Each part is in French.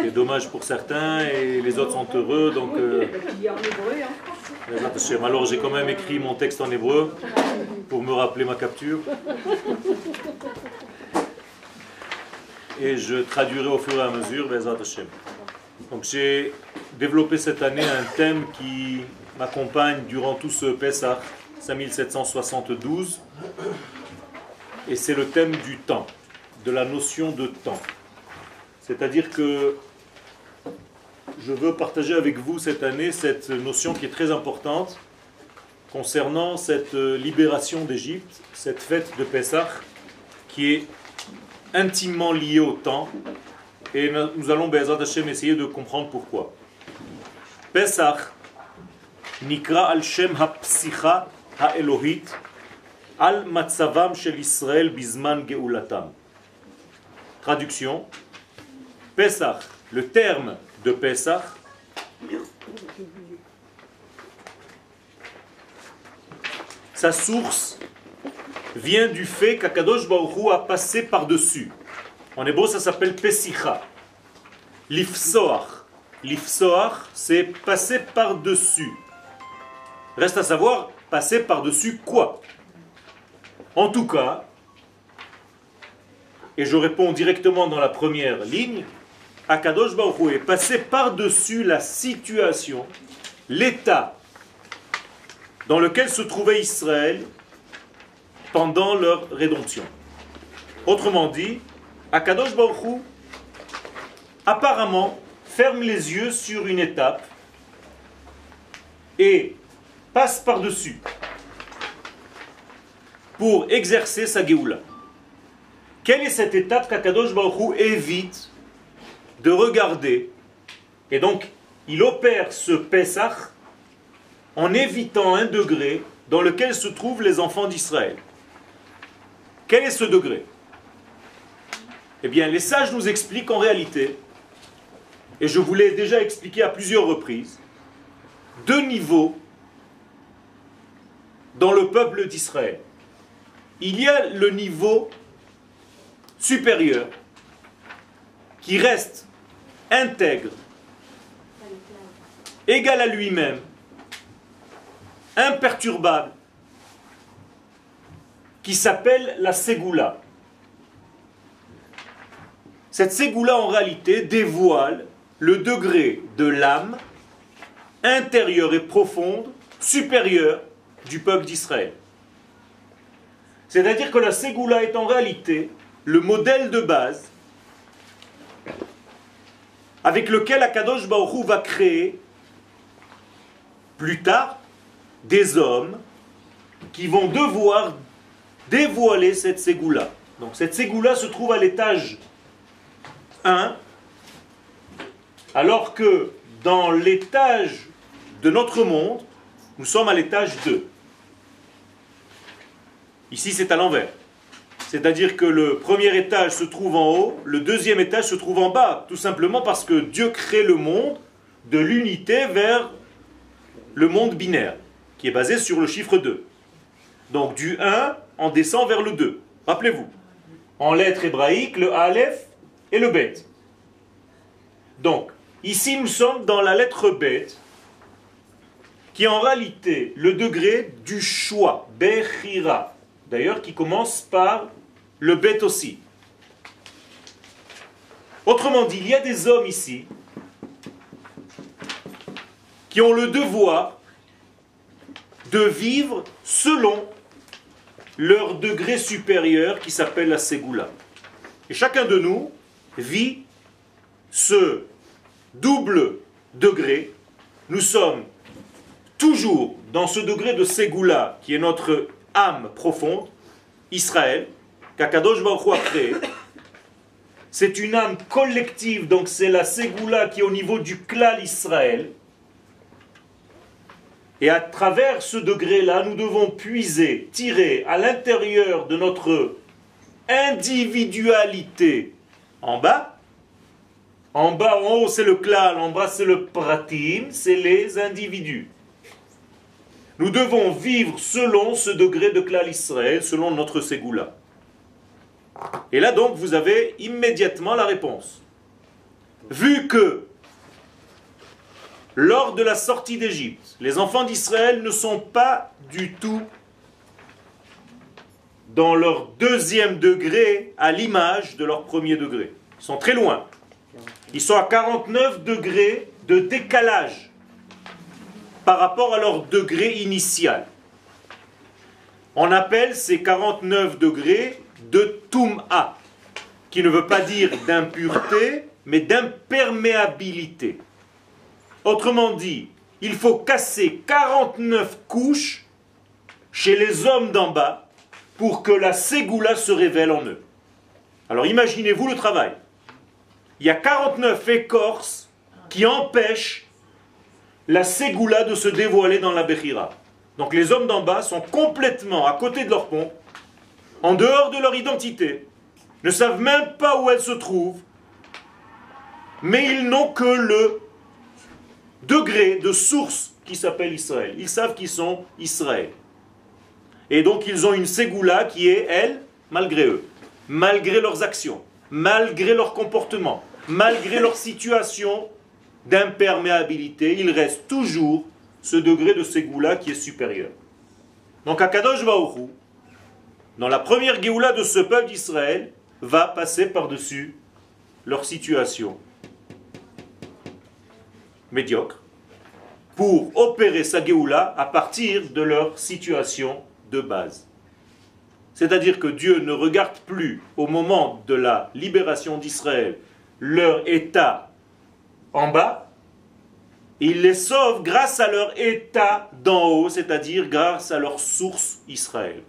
C'est dommage pour certains et les autres sont heureux. Donc, euh, alors j'ai quand même écrit mon texte en hébreu pour me rappeler ma capture. Et je traduirai au fur et à mesure, Donc j'ai développé cette année un thème qui m'accompagne durant tout ce Pessah 5772. Et c'est le thème du temps, de la notion de temps. C'est-à-dire que je veux partager avec vous cette année cette notion qui est très importante concernant cette libération d'Égypte, cette fête de Pessah qui est intimement liée au temps. Et nous allons, Bezat Hashem, essayer de comprendre pourquoi. Pessah, Nikra al-Shem ha-Psicha ha-Elohit, al-Matzavam shel Israël bizman geulatam. Traduction Pessah, le terme de Pessah, sa source vient du fait qu'Akadosh Baruch a passé par-dessus. En hébreu, ça s'appelle Pesicha. L'ifsoach. L'ifsoach, c'est passer par-dessus. Reste à savoir, passer par-dessus quoi? En tout cas, et je réponds directement dans la première ligne, Akadosh Baruch est passé par-dessus la situation, l'état dans lequel se trouvait Israël pendant leur rédemption. Autrement dit, Akadosh Baruch apparemment ferme les yeux sur une étape et passe par-dessus pour exercer sa Géoula. Quelle est cette étape qu'Akadosh Baruch évite de regarder. Et donc, il opère ce Pessah en évitant un degré dans lequel se trouvent les enfants d'Israël. Quel est ce degré? Eh bien, les sages nous expliquent en réalité, et je vous l'ai déjà expliqué à plusieurs reprises, deux niveaux dans le peuple d'Israël. Il y a le niveau supérieur qui reste intègre, égal à lui-même, imperturbable, qui s'appelle la Ségoula. Cette Ségoula, en réalité, dévoile le degré de l'âme intérieure et profonde, supérieure du peuple d'Israël. C'est-à-dire que la Ségoula est en réalité le modèle de base avec lequel Akadosh Baruch va créer plus tard des hommes qui vont devoir dévoiler cette ségoula. Donc cette ségoula se trouve à l'étage 1, alors que dans l'étage de notre monde, nous sommes à l'étage 2. Ici, c'est à l'envers. C'est-à-dire que le premier étage se trouve en haut, le deuxième étage se trouve en bas, tout simplement parce que Dieu crée le monde de l'unité vers le monde binaire, qui est basé sur le chiffre 2. Donc du 1, on descend vers le 2. Rappelez-vous, en lettres hébraïques, le Aleph et le Bet. Donc, ici nous sommes dans la lettre Bet, qui est en réalité le degré du choix, Bechira, d'ailleurs qui commence par le bête aussi. Autrement dit, il y a des hommes ici qui ont le devoir de vivre selon leur degré supérieur qui s'appelle la Ségoula. Et chacun de nous vit ce double degré. Nous sommes toujours dans ce degré de Ségoula qui est notre âme profonde, Israël, c'est une âme collective, donc c'est la Ségoula qui est au niveau du clan Israël. Et à travers ce degré-là, nous devons puiser, tirer à l'intérieur de notre individualité en bas. En bas, en haut, c'est le clan, en bas, c'est le pratim, c'est les individus. Nous devons vivre selon ce degré de clan Israël, selon notre Ségoula. Et là donc, vous avez immédiatement la réponse. vu que lors de la sortie d'Égypte, les enfants d'Israël ne sont pas du tout dans leur deuxième degré à l'image de leur premier degré. Ils sont très loin. Ils sont à 49 degrés de décalage par rapport à leur degré initial. On appelle ces 49 degrés de Tum'a, qui ne veut pas dire d'impureté, mais d'imperméabilité. Autrement dit, il faut casser 49 couches chez les hommes d'en bas pour que la ségoula se révèle en eux. Alors imaginez-vous le travail. Il y a 49 écorces qui empêchent la ségoula de se dévoiler dans la Bechira. Donc les hommes d'en bas sont complètement à côté de leur pont, en dehors de leur identité, ne savent même pas où elle se trouve, mais ils n'ont que le degré de source qui s'appelle Israël. Ils savent qu'ils sont Israël. Et donc ils ont une ségoula qui est, elle, malgré eux, malgré leurs actions, malgré leur comportement, malgré leur situation d'imperméabilité, il reste toujours ce degré de ségoula qui est supérieur. Donc Akadosh Baoru, dans la première Géoula de ce peuple d'Israël, va passer par-dessus leur situation médiocre pour opérer sa Géoula à partir de leur situation de base. C'est-à-dire que Dieu ne regarde plus au moment de la libération d'Israël leur état en bas, il les sauve grâce à leur état d'en haut, c'est-à-dire grâce à leur source Israël.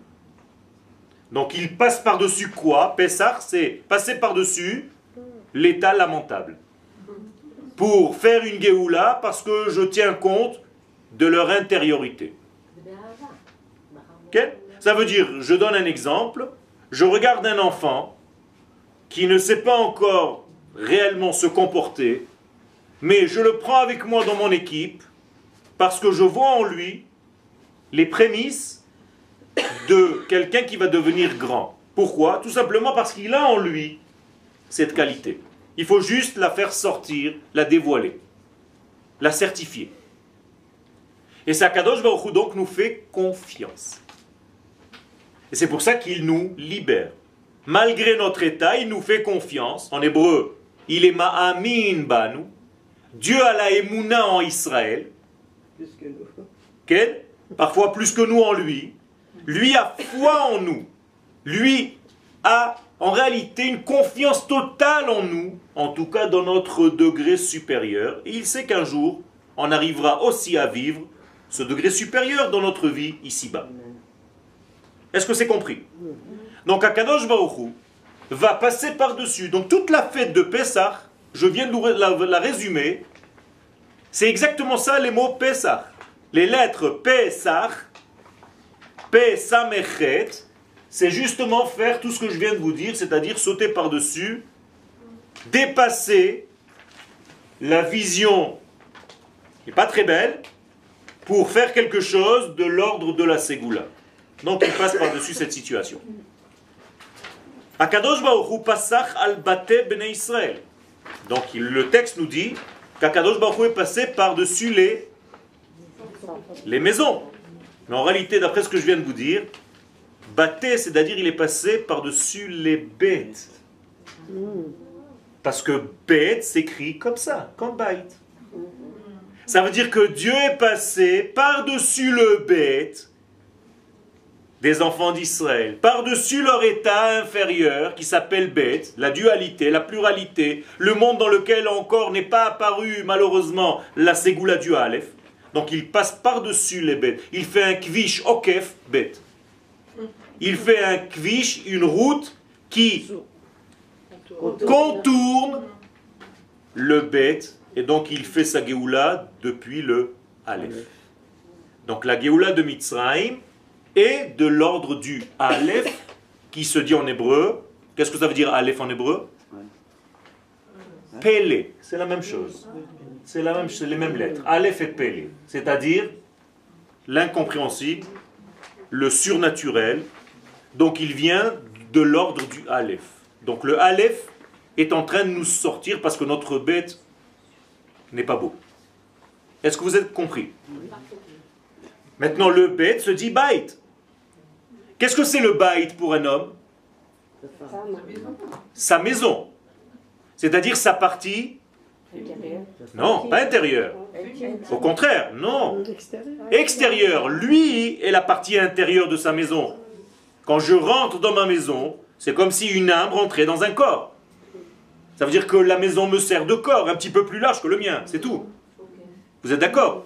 Donc il passe par-dessus quoi? Pessah, c'est passer par-dessus l'état lamentable. Pour faire une Géoula, parce que je tiens compte de leur intériorité. Ça veut dire, je donne un exemple, je regarde un enfant qui ne sait pas encore réellement se comporter, mais je le prends avec moi dans mon équipe parce que je vois en lui les prémices de quelqu'un qui va devenir grand. Pourquoi? Tout simplement parce qu'il a en lui cette qualité. Il faut juste la faire sortir, la dévoiler, la certifier. Et Sakadosh Baruch donc nous fait confiance. Et c'est pour ça qu'il nous libère. Malgré notre état, il nous fait confiance. En hébreu, il est ma'amin banu. Dieu a la émouna en Israël. Plus que nous. Parfois plus que nous en lui. Lui a foi en nous. Lui a en réalité une confiance totale en nous, en tout cas dans notre degré supérieur. Et il sait qu'un jour, on arrivera aussi à vivre ce degré supérieur dans notre vie ici-bas. Est-ce que c'est compris? Donc Akadosh Baruch va passer par-dessus. Donc toute la fête de Pessah, je viens de la, la résumer, c'est exactement ça les mots Pessah. Les lettres Pessah, Pessamechet, c'est justement faire tout ce que je viens de vous dire, c'est-à-dire sauter par-dessus, dépasser la vision qui n'est pas très belle, pour faire quelque chose de l'ordre de la Ségoula. Donc il passe par-dessus cette situation. Akadosh Passach Bnei Israël. Donc le texte nous dit qu'Akadosh Baruch est passé par-dessus les maisons. Mais en réalité, d'après ce que je viens de vous dire, Bate, c'est-à-dire il est passé par-dessus les bêtes. Parce que bête s'écrit comme ça, comme bête. Ça veut dire que Dieu est passé par-dessus le bête des enfants d'Israël, par-dessus leur état inférieur qui s'appelle bête, la dualité, la pluralité, le monde dans lequel encore n'est pas apparu malheureusement la ségoula du Aleph. Donc il passe par-dessus les bêtes. Il fait un kvish okef bête. Il fait un kvish, une route qui contourne le bête et donc il fait sa geoula depuis le Aleph. Donc la geoula de Mitzrayim, et de l'ordre du Aleph, qui se dit en hébreu. Qu'est-ce que ça veut dire Aleph en hébreu? Pélé, c'est la même chose. C'est la même, les mêmes lettres. Aleph et Pélé, c'est-à-dire l'incompréhensible, le surnaturel. Donc il vient de l'ordre du Aleph. Donc le Aleph est en train de nous sortir parce que notre bête n'est pas beau. Est-ce que vous êtes compris? Maintenant, le bête se dit bait. Qu'est-ce que c'est le bait pour un homme? Sa maison. C'est-à-dire sa partie Non, pas intérieure. Au contraire, non. Extérieur. Lui est la partie intérieure de sa maison. Quand je rentre dans ma maison, c'est comme si une âme rentrait dans un corps. Ça veut dire que la maison me sert de corps, un petit peu plus large que le mien, c'est tout. Vous êtes d'accord?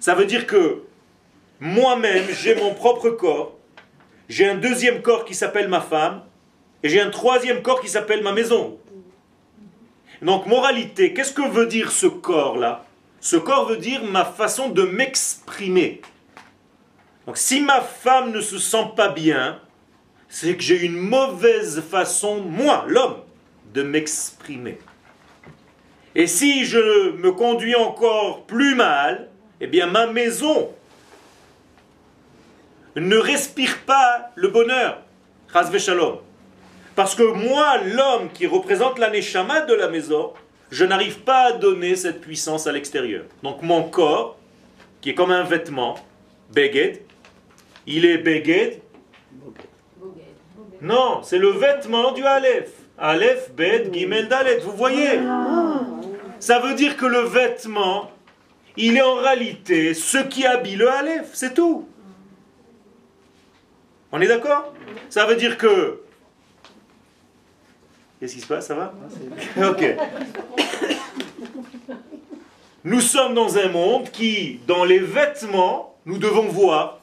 Ça veut dire que moi-même, j'ai mon propre corps, j'ai un deuxième corps qui s'appelle ma femme, et j'ai un troisième corps qui s'appelle ma maison. Donc, moralité, qu'est-ce que veut dire ce corps-là? Ce corps veut dire ma façon de m'exprimer. Donc, si ma femme ne se sent pas bien, c'est que j'ai une mauvaise façon, moi, l'homme, de m'exprimer. Et si je me conduis encore plus mal, eh bien ma maison ne respire pas le bonheur. Shalom. Parce que moi, l'homme qui représente l'aneshama de la maison, je n'arrive pas à donner cette puissance à l'extérieur. Donc mon corps, qui est comme un vêtement, beged, il est beged. Non, c'est le vêtement du Aleph. Aleph, Bet, Gimel, Dalet. Vous voyez? Ça veut dire que le vêtement, il est en réalité ce qui habille le Aleph. C'est tout. On est d'accord? Ça veut dire que. Qu'est-ce qui se passe Ça va Ok. Nous sommes dans un monde qui, dans les vêtements, nous devons voir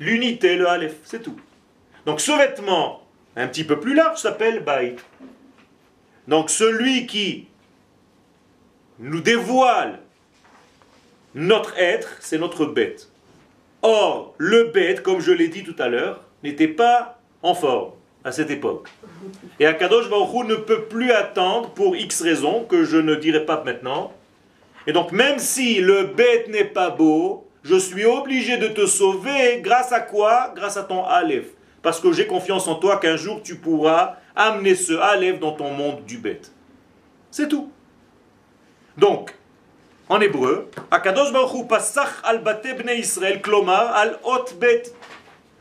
l'unité, le Aleph. C'est tout. Donc ce vêtement, un petit peu plus large, s'appelle Baït. Donc celui qui nous dévoile notre être, c'est notre bête. Or, le bête, comme je l'ai dit tout à l'heure, n'était pas en forme à cette époque. Et Akadosh Baruch ne peut plus attendre pour X raisons que je ne dirai pas maintenant. Et donc, même si le bête n'est pas beau, je suis obligé de te sauver grâce à quoi? Grâce à ton Aleph parce que j'ai confiance en toi qu'un jour tu pourras amener ce Aleph dans ton monde du bête. C'est tout. Donc, en hébreu, Akadosh Baruch Pasach al bate bnei Israël, klomar al ot bet,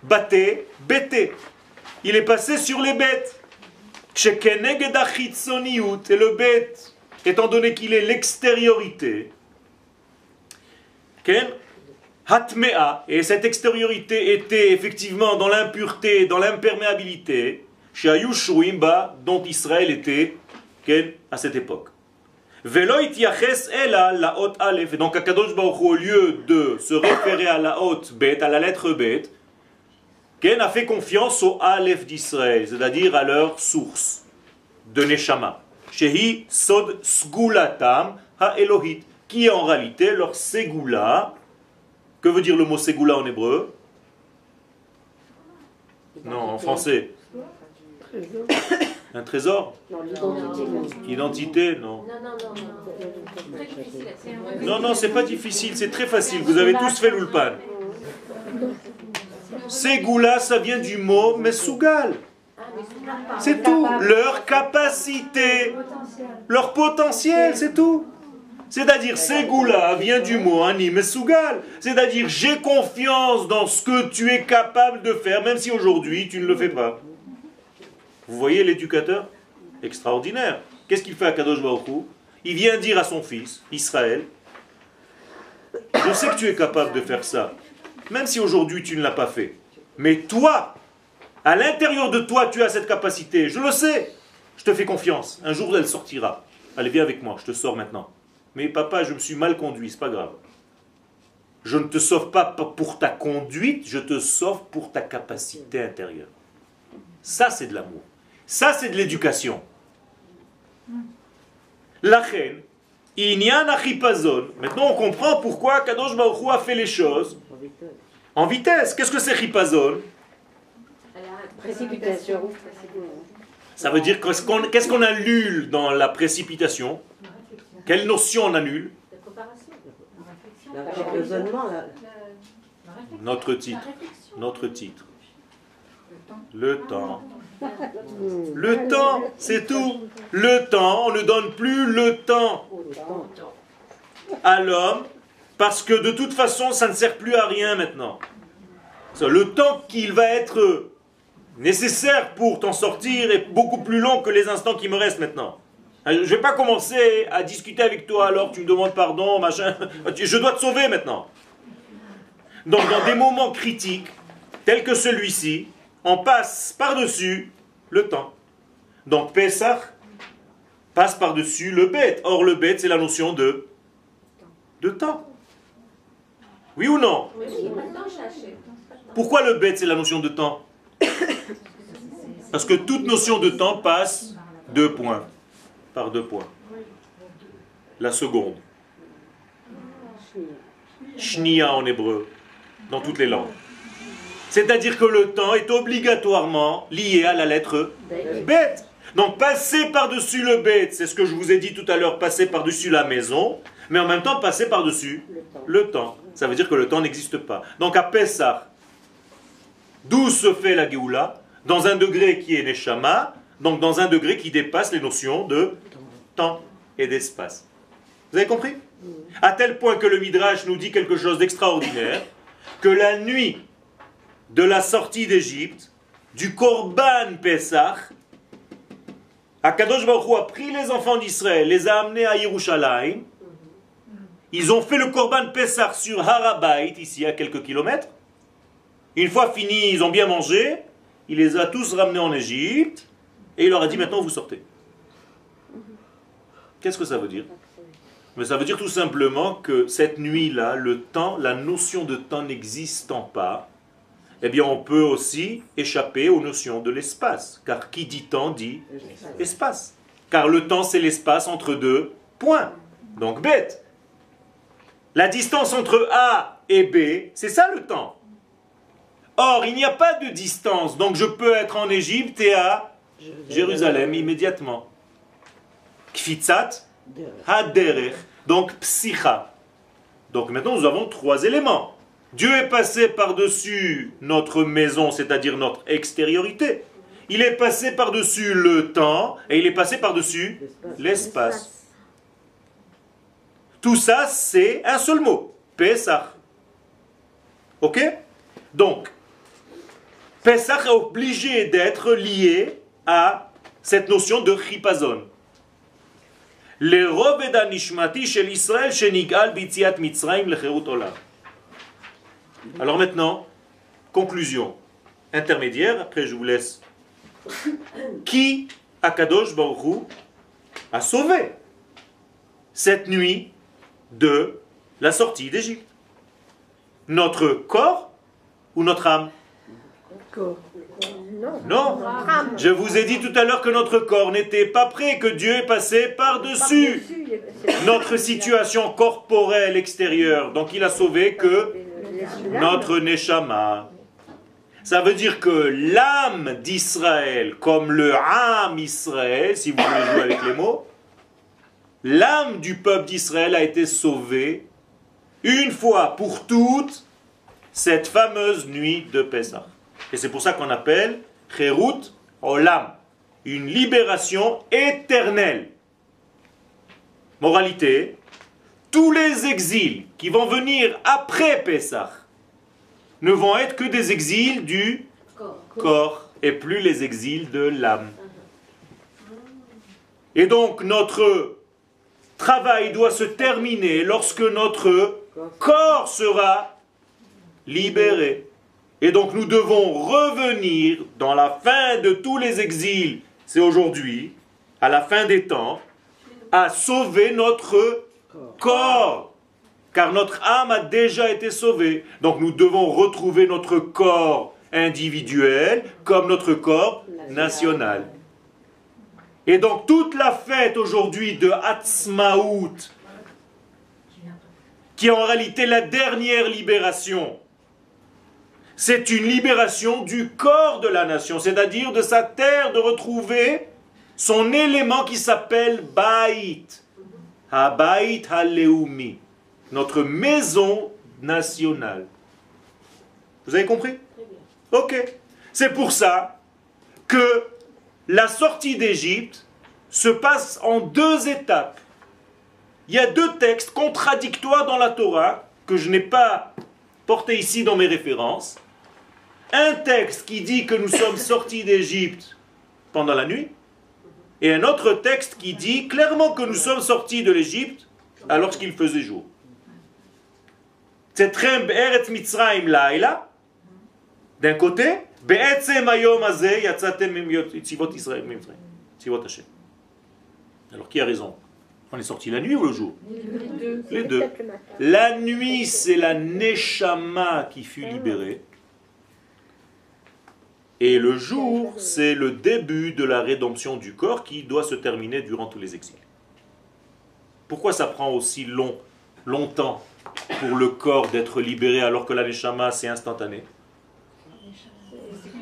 bate, bete. Il est passé sur les bêtes. Et le bête, étant donné qu'il est l'extériorité, et cette extériorité était effectivement dans l'impureté, dans l'imperméabilité, dont Israël était à cette époque. donc Akadosh Baruch au lieu de se référer à la haute bête, à la lettre bête, Ken a fait confiance au Aleph d'Israël, c'est-à-dire à leur source de Neshama. Shehi Sod Sgulatam Ha Elohit, qui est en réalité leur Segula, que veut dire le mot Ségoula en hébreu? Non, en français. Un trésor? Identité, non. Non, non, c'est pas difficile, c'est très facile. Vous avez tous fait l'ulpan. Ségoula, ça vient du mot Mesougal. C'est tout. Leur capacité, leur potentiel, c'est tout. C'est-à-dire, Ségoula vient du mot anim sougal. C'est-à-dire, j'ai confiance dans ce que tu es capable de faire, même si aujourd'hui tu ne le fais pas. Vous voyez l'éducateur Extraordinaire. Qu'est-ce qu'il fait à Kadosh Il vient dire à son fils, Israël, je sais que tu es capable de faire ça, même si aujourd'hui tu ne l'as pas fait. Mais toi, à l'intérieur de toi, tu as cette capacité. Je le sais. Je te fais confiance. Un jour, elle sortira. Allez, viens avec moi. Je te sors maintenant. Mais papa, je me suis mal conduit, c'est pas grave. Je ne te sauve pas pour ta conduite, je te sauve pour ta capacité intérieure. Ça, c'est de l'amour. Ça, c'est de l'éducation. La reine, Maintenant, on comprend pourquoi Kadosh Baruch a fait les choses en vitesse. Qu'est-ce que c'est Précipitation. Ça veut dire qu'est-ce qu'on annule dans la précipitation? Quelle notion on annule? Notre titre. Notre titre. Le temps. Le temps, c'est tout. Le temps, on ne donne plus le temps à l'homme parce que de toute façon, ça ne sert plus à rien maintenant. Le temps qu'il va être nécessaire pour t'en sortir est beaucoup plus long que les instants qui me restent maintenant. Je ne vais pas commencer à discuter avec toi alors tu me demandes pardon, machin. Je dois te sauver maintenant. Donc dans des moments critiques, tels que celui-ci, on passe par-dessus le temps. Donc Pessah passe par-dessus le bête. Or le bête, c'est la notion de, de temps. Oui ou non? Pourquoi le bête, c'est la notion de temps? Parce que toute notion de temps passe deux points, par deux points. La seconde. Shnia en hébreu, dans toutes les langues. C'est-à-dire que le temps est obligatoirement lié à la lettre bête. Donc passer par-dessus le bête, c'est ce que je vous ai dit tout à l'heure, passer par-dessus la maison, mais en même temps passer par-dessus le temps. Ça veut dire que le temps n'existe pas. Donc à Pessah, d'où se fait la Géoula? Dans un degré qui est Neshama, donc dans un degré qui dépasse les notions de temps et d'espace. Vous avez compris? À tel point que le Midrash nous dit quelque chose d'extraordinaire, que la nuit de la sortie d'Égypte, du Korban Pesach, Akadosh Baruch Hu a pris les enfants d'Israël, les a amenés à Yerushalayim. Ils ont fait le Korban Pesach sur Harabait, ici à quelques kilomètres. Une fois fini, ils ont bien mangé. Il les a tous ramenés en Égypte. Et il leur a dit maintenant vous sortez. Qu'est-ce que ça veut dire? Mais ça veut dire tout simplement que cette nuit-là, le temps, la notion de temps n'existant pas, eh bien on peut aussi échapper aux notions de l'espace. Car qui dit temps dit espace. Car le temps c'est l'espace entre deux points. Donc bête. La distance entre A et B, c'est ça le temps. Or, il n'y a pas de distance, donc je peux être en Égypte et à Jérusalem immédiatement. Kfitzat, Haderer, donc psicha. Donc maintenant nous avons trois éléments. Dieu est passé par-dessus notre maison, c'est-à-dire notre extériorité. Il est passé par-dessus le temps et il est passé par-dessus l'espace. Tout ça, c'est un seul mot. Pesach. Ok? Donc, Pesach est obligé d'être lié à cette notion de chipazon. Olam. Alors maintenant, conclusion intermédiaire, après je vous laisse. Qui, Akadosh Baruch a sauvé cette nuit de la sortie d'Égypte Notre corps ou notre âme? Non. Je vous ai dit tout à l'heure que notre corps n'était pas prêt, que Dieu est passé par-dessus notre situation corporelle extérieure. Donc il a sauvé que notre Neshama. Ça veut dire que l'âme d'Israël, comme le âme Israël, si vous voulez jouer avec les mots, l'âme du peuple d'Israël a été sauvée une fois pour toutes cette fameuse nuit de Pessah. Et c'est pour ça qu'on appelle Cherut Olam, une libération éternelle. Moralité, tous les exils qui vont venir après Pessah ne vont être que des exils du corps, et plus les exils de l'âme. Et donc notre travail doit se terminer lorsque notre corps sera libéré. Et donc nous devons revenir dans la fin de tous les exils, c'est aujourd'hui, à la fin des temps, à sauver notre corps. Car notre âme a déjà été sauvée. Donc nous devons retrouver notre corps individuel comme notre corps national. Et donc toute la fête aujourd'hui de Hatzmaout, qui est en réalité la dernière libération, c'est une libération du corps de la nation, c'est-à-dire de sa terre, de retrouver son élément qui s'appelle Baït. Habayit Haleumi, notre maison nationale. Vous avez compris? Ok. C'est pour ça que la sortie d'Égypte se passe en deux étapes. Il y a deux textes contradictoires dans la Torah que je n'ai pas porté ici dans mes références. Un texte qui dit que nous sommes sortis d'Égypte pendant la nuit, et un autre texte qui dit clairement que nous sommes sortis de l'Égypte alors qu'il faisait jour. C'est Eretz Mitzrayim Laila, d'un côté, alors qui a raison? On est sorti la nuit ou le jour? Les deux. La nuit, c'est la Neshama qui fut libérée. Et le jour, c'est le début de la rédemption du corps qui doit se terminer durant tous les exils. Pourquoi ça prend aussi long, longtemps pour le corps d'être libéré alors que la Neshama, c'est instantané?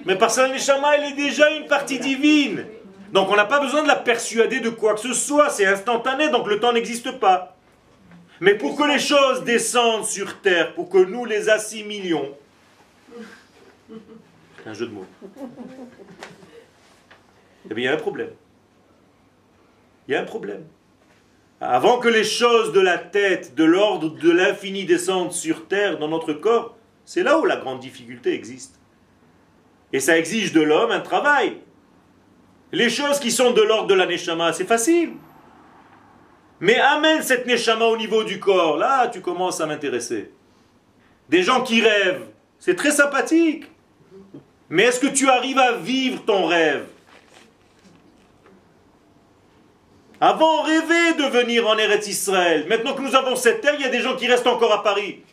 Mais parce que l'Aneshama, elle est déjà une partie divine. Donc on n'a pas besoin de la persuader de quoi que ce soit, c'est instantané, donc le temps n'existe pas. Mais pour que les choses descendent sur terre, pour que nous les assimilions, un jeu de mots, eh bien il y a un problème. Il y a un problème. Avant que les choses de la tête, de l'ordre de l'infini descendent sur terre dans notre corps, c'est là où la grande difficulté existe. Et ça exige de l'homme un travail. Les choses qui sont de l'ordre de la neshama, c'est facile. Mais amène cette neshama au niveau du corps. Là, tu commences à m'intéresser. Des gens qui rêvent, c'est très sympathique. Mais est-ce que tu arrives à vivre ton rêve? Avant, on rêvait de venir en Eretz Israël. Maintenant que nous avons cette terre, il y a des gens qui restent encore à Paris.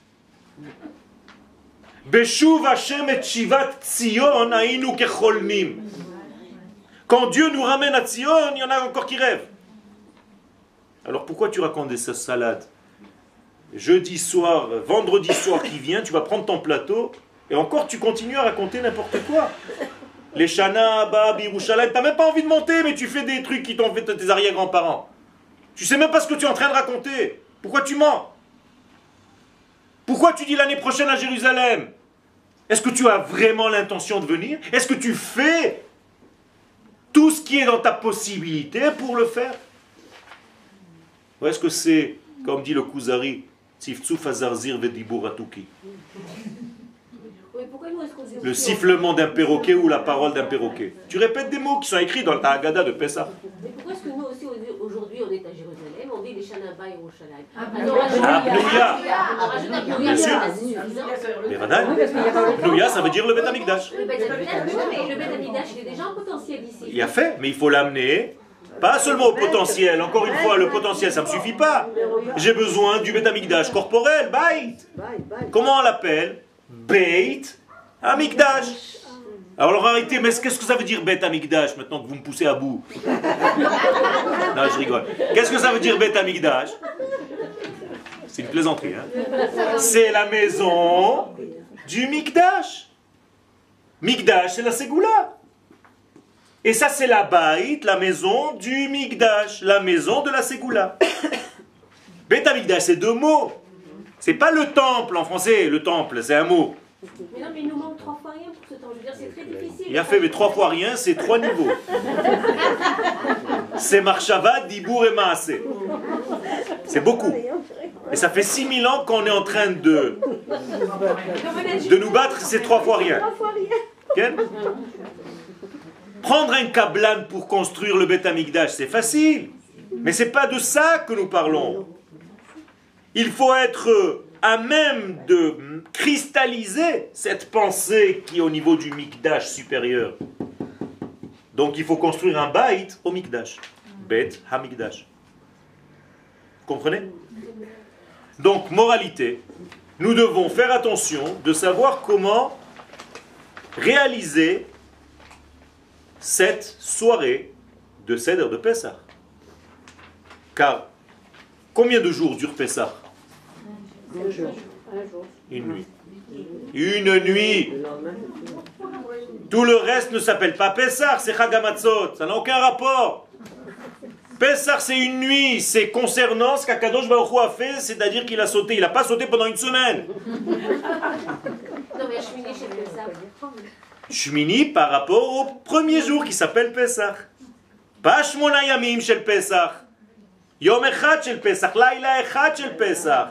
Quand Dieu nous ramène à Tzion, il y en a encore qui rêvent. Alors pourquoi tu racontes des salades Jeudi soir, vendredi soir qui vient, tu vas prendre ton plateau et encore tu continues à raconter n'importe quoi. Les Shana, Bab, Yerushalayim, t'as même pas envie de monter, mais tu fais des trucs qui t'ont fait tes arrière-grands-parents. Tu sais même pas ce que tu es en train de raconter. Pourquoi tu mens? Pourquoi tu dis l'année prochaine à Jérusalem? Est-ce que tu as vraiment l'intention de venir? Est-ce que tu fais tout ce qui est dans ta possibilité pour le faire? Ou est-ce que c'est, comme dit le Kuzari, le sifflement d'un perroquet ou la parole d'un perroquet. Tu répètes des mots qui sont écrits dans le Haggadah de Pessah. Mais pourquoi est-ce que nous aussi aujourd'hui on est à Jérusalem, Roshalayim Abnouya. Bien sûr. Mais Abnouya, ça veut dire le Bet Amikdash. Le Bet mais le Bet Amikdash, il est déjà en potentiel ici. Il a fait, mais il faut l'amener. Pas seulement au potentiel, encore une fois, le potentiel, ça ne me suffit pas. J'ai besoin du Betamikdash corporel, Bait. Comment on l'appelle? Beit Amikdash. Alors arrêtez, mais qu'est-ce que ça veut dire Beit Amikdash maintenant que vous me poussez à bout Non, je rigole. Qu'est-ce que ça veut dire Beit Amikdash C'est une plaisanterie, hein C'est la maison du Mikdash. Mikdash, c'est la Ségoula. Et ça, c'est la Baït, la maison du Mikdash, la maison de la Ségoula. Beit Amikdash, c'est deux mots. C'est pas le temple en français, le temple, c'est un mot. Mais non, mais il nous manque trois fois rien pour ce temps. Je veux dire, c'est très difficile. Il a fait, mais trois fois rien, c'est trois niveaux. c'est Marshava, Dibour et Maasé. C'est beaucoup. Et ça fait 6000 ans qu'on est en train de, de nous battre, c'est trois fois rien. Prendre un kablan pour construire le Beth c'est facile. Mais c'est pas de ça que nous parlons. Il faut être à même de cristalliser cette pensée qui est au niveau du Mikdash supérieur. Donc il faut construire un bait au Mikdash. Bet Hamikdash. Comprenez? Donc, moralité, nous devons faire attention de savoir comment réaliser cette soirée de Seder de Pessah. Car combien de jours dure Pessah? Une nuit. Une nuit. Tout le reste ne s'appelle pas Pessah, c'est Chagamatzot. Ça n'a aucun rapport. Pessah, c'est une nuit. C'est concernant ce qu'Akadosh Baruch a fait, c'est-à-dire qu'il a sauté. Il n'a pas sauté pendant une semaine. Shmini par rapport au premier jour qui s'appelle Pesach. Pas Shmona Yamim shel Pesach. Yom Echad shel Pesach. Laila Echad shel Pesach.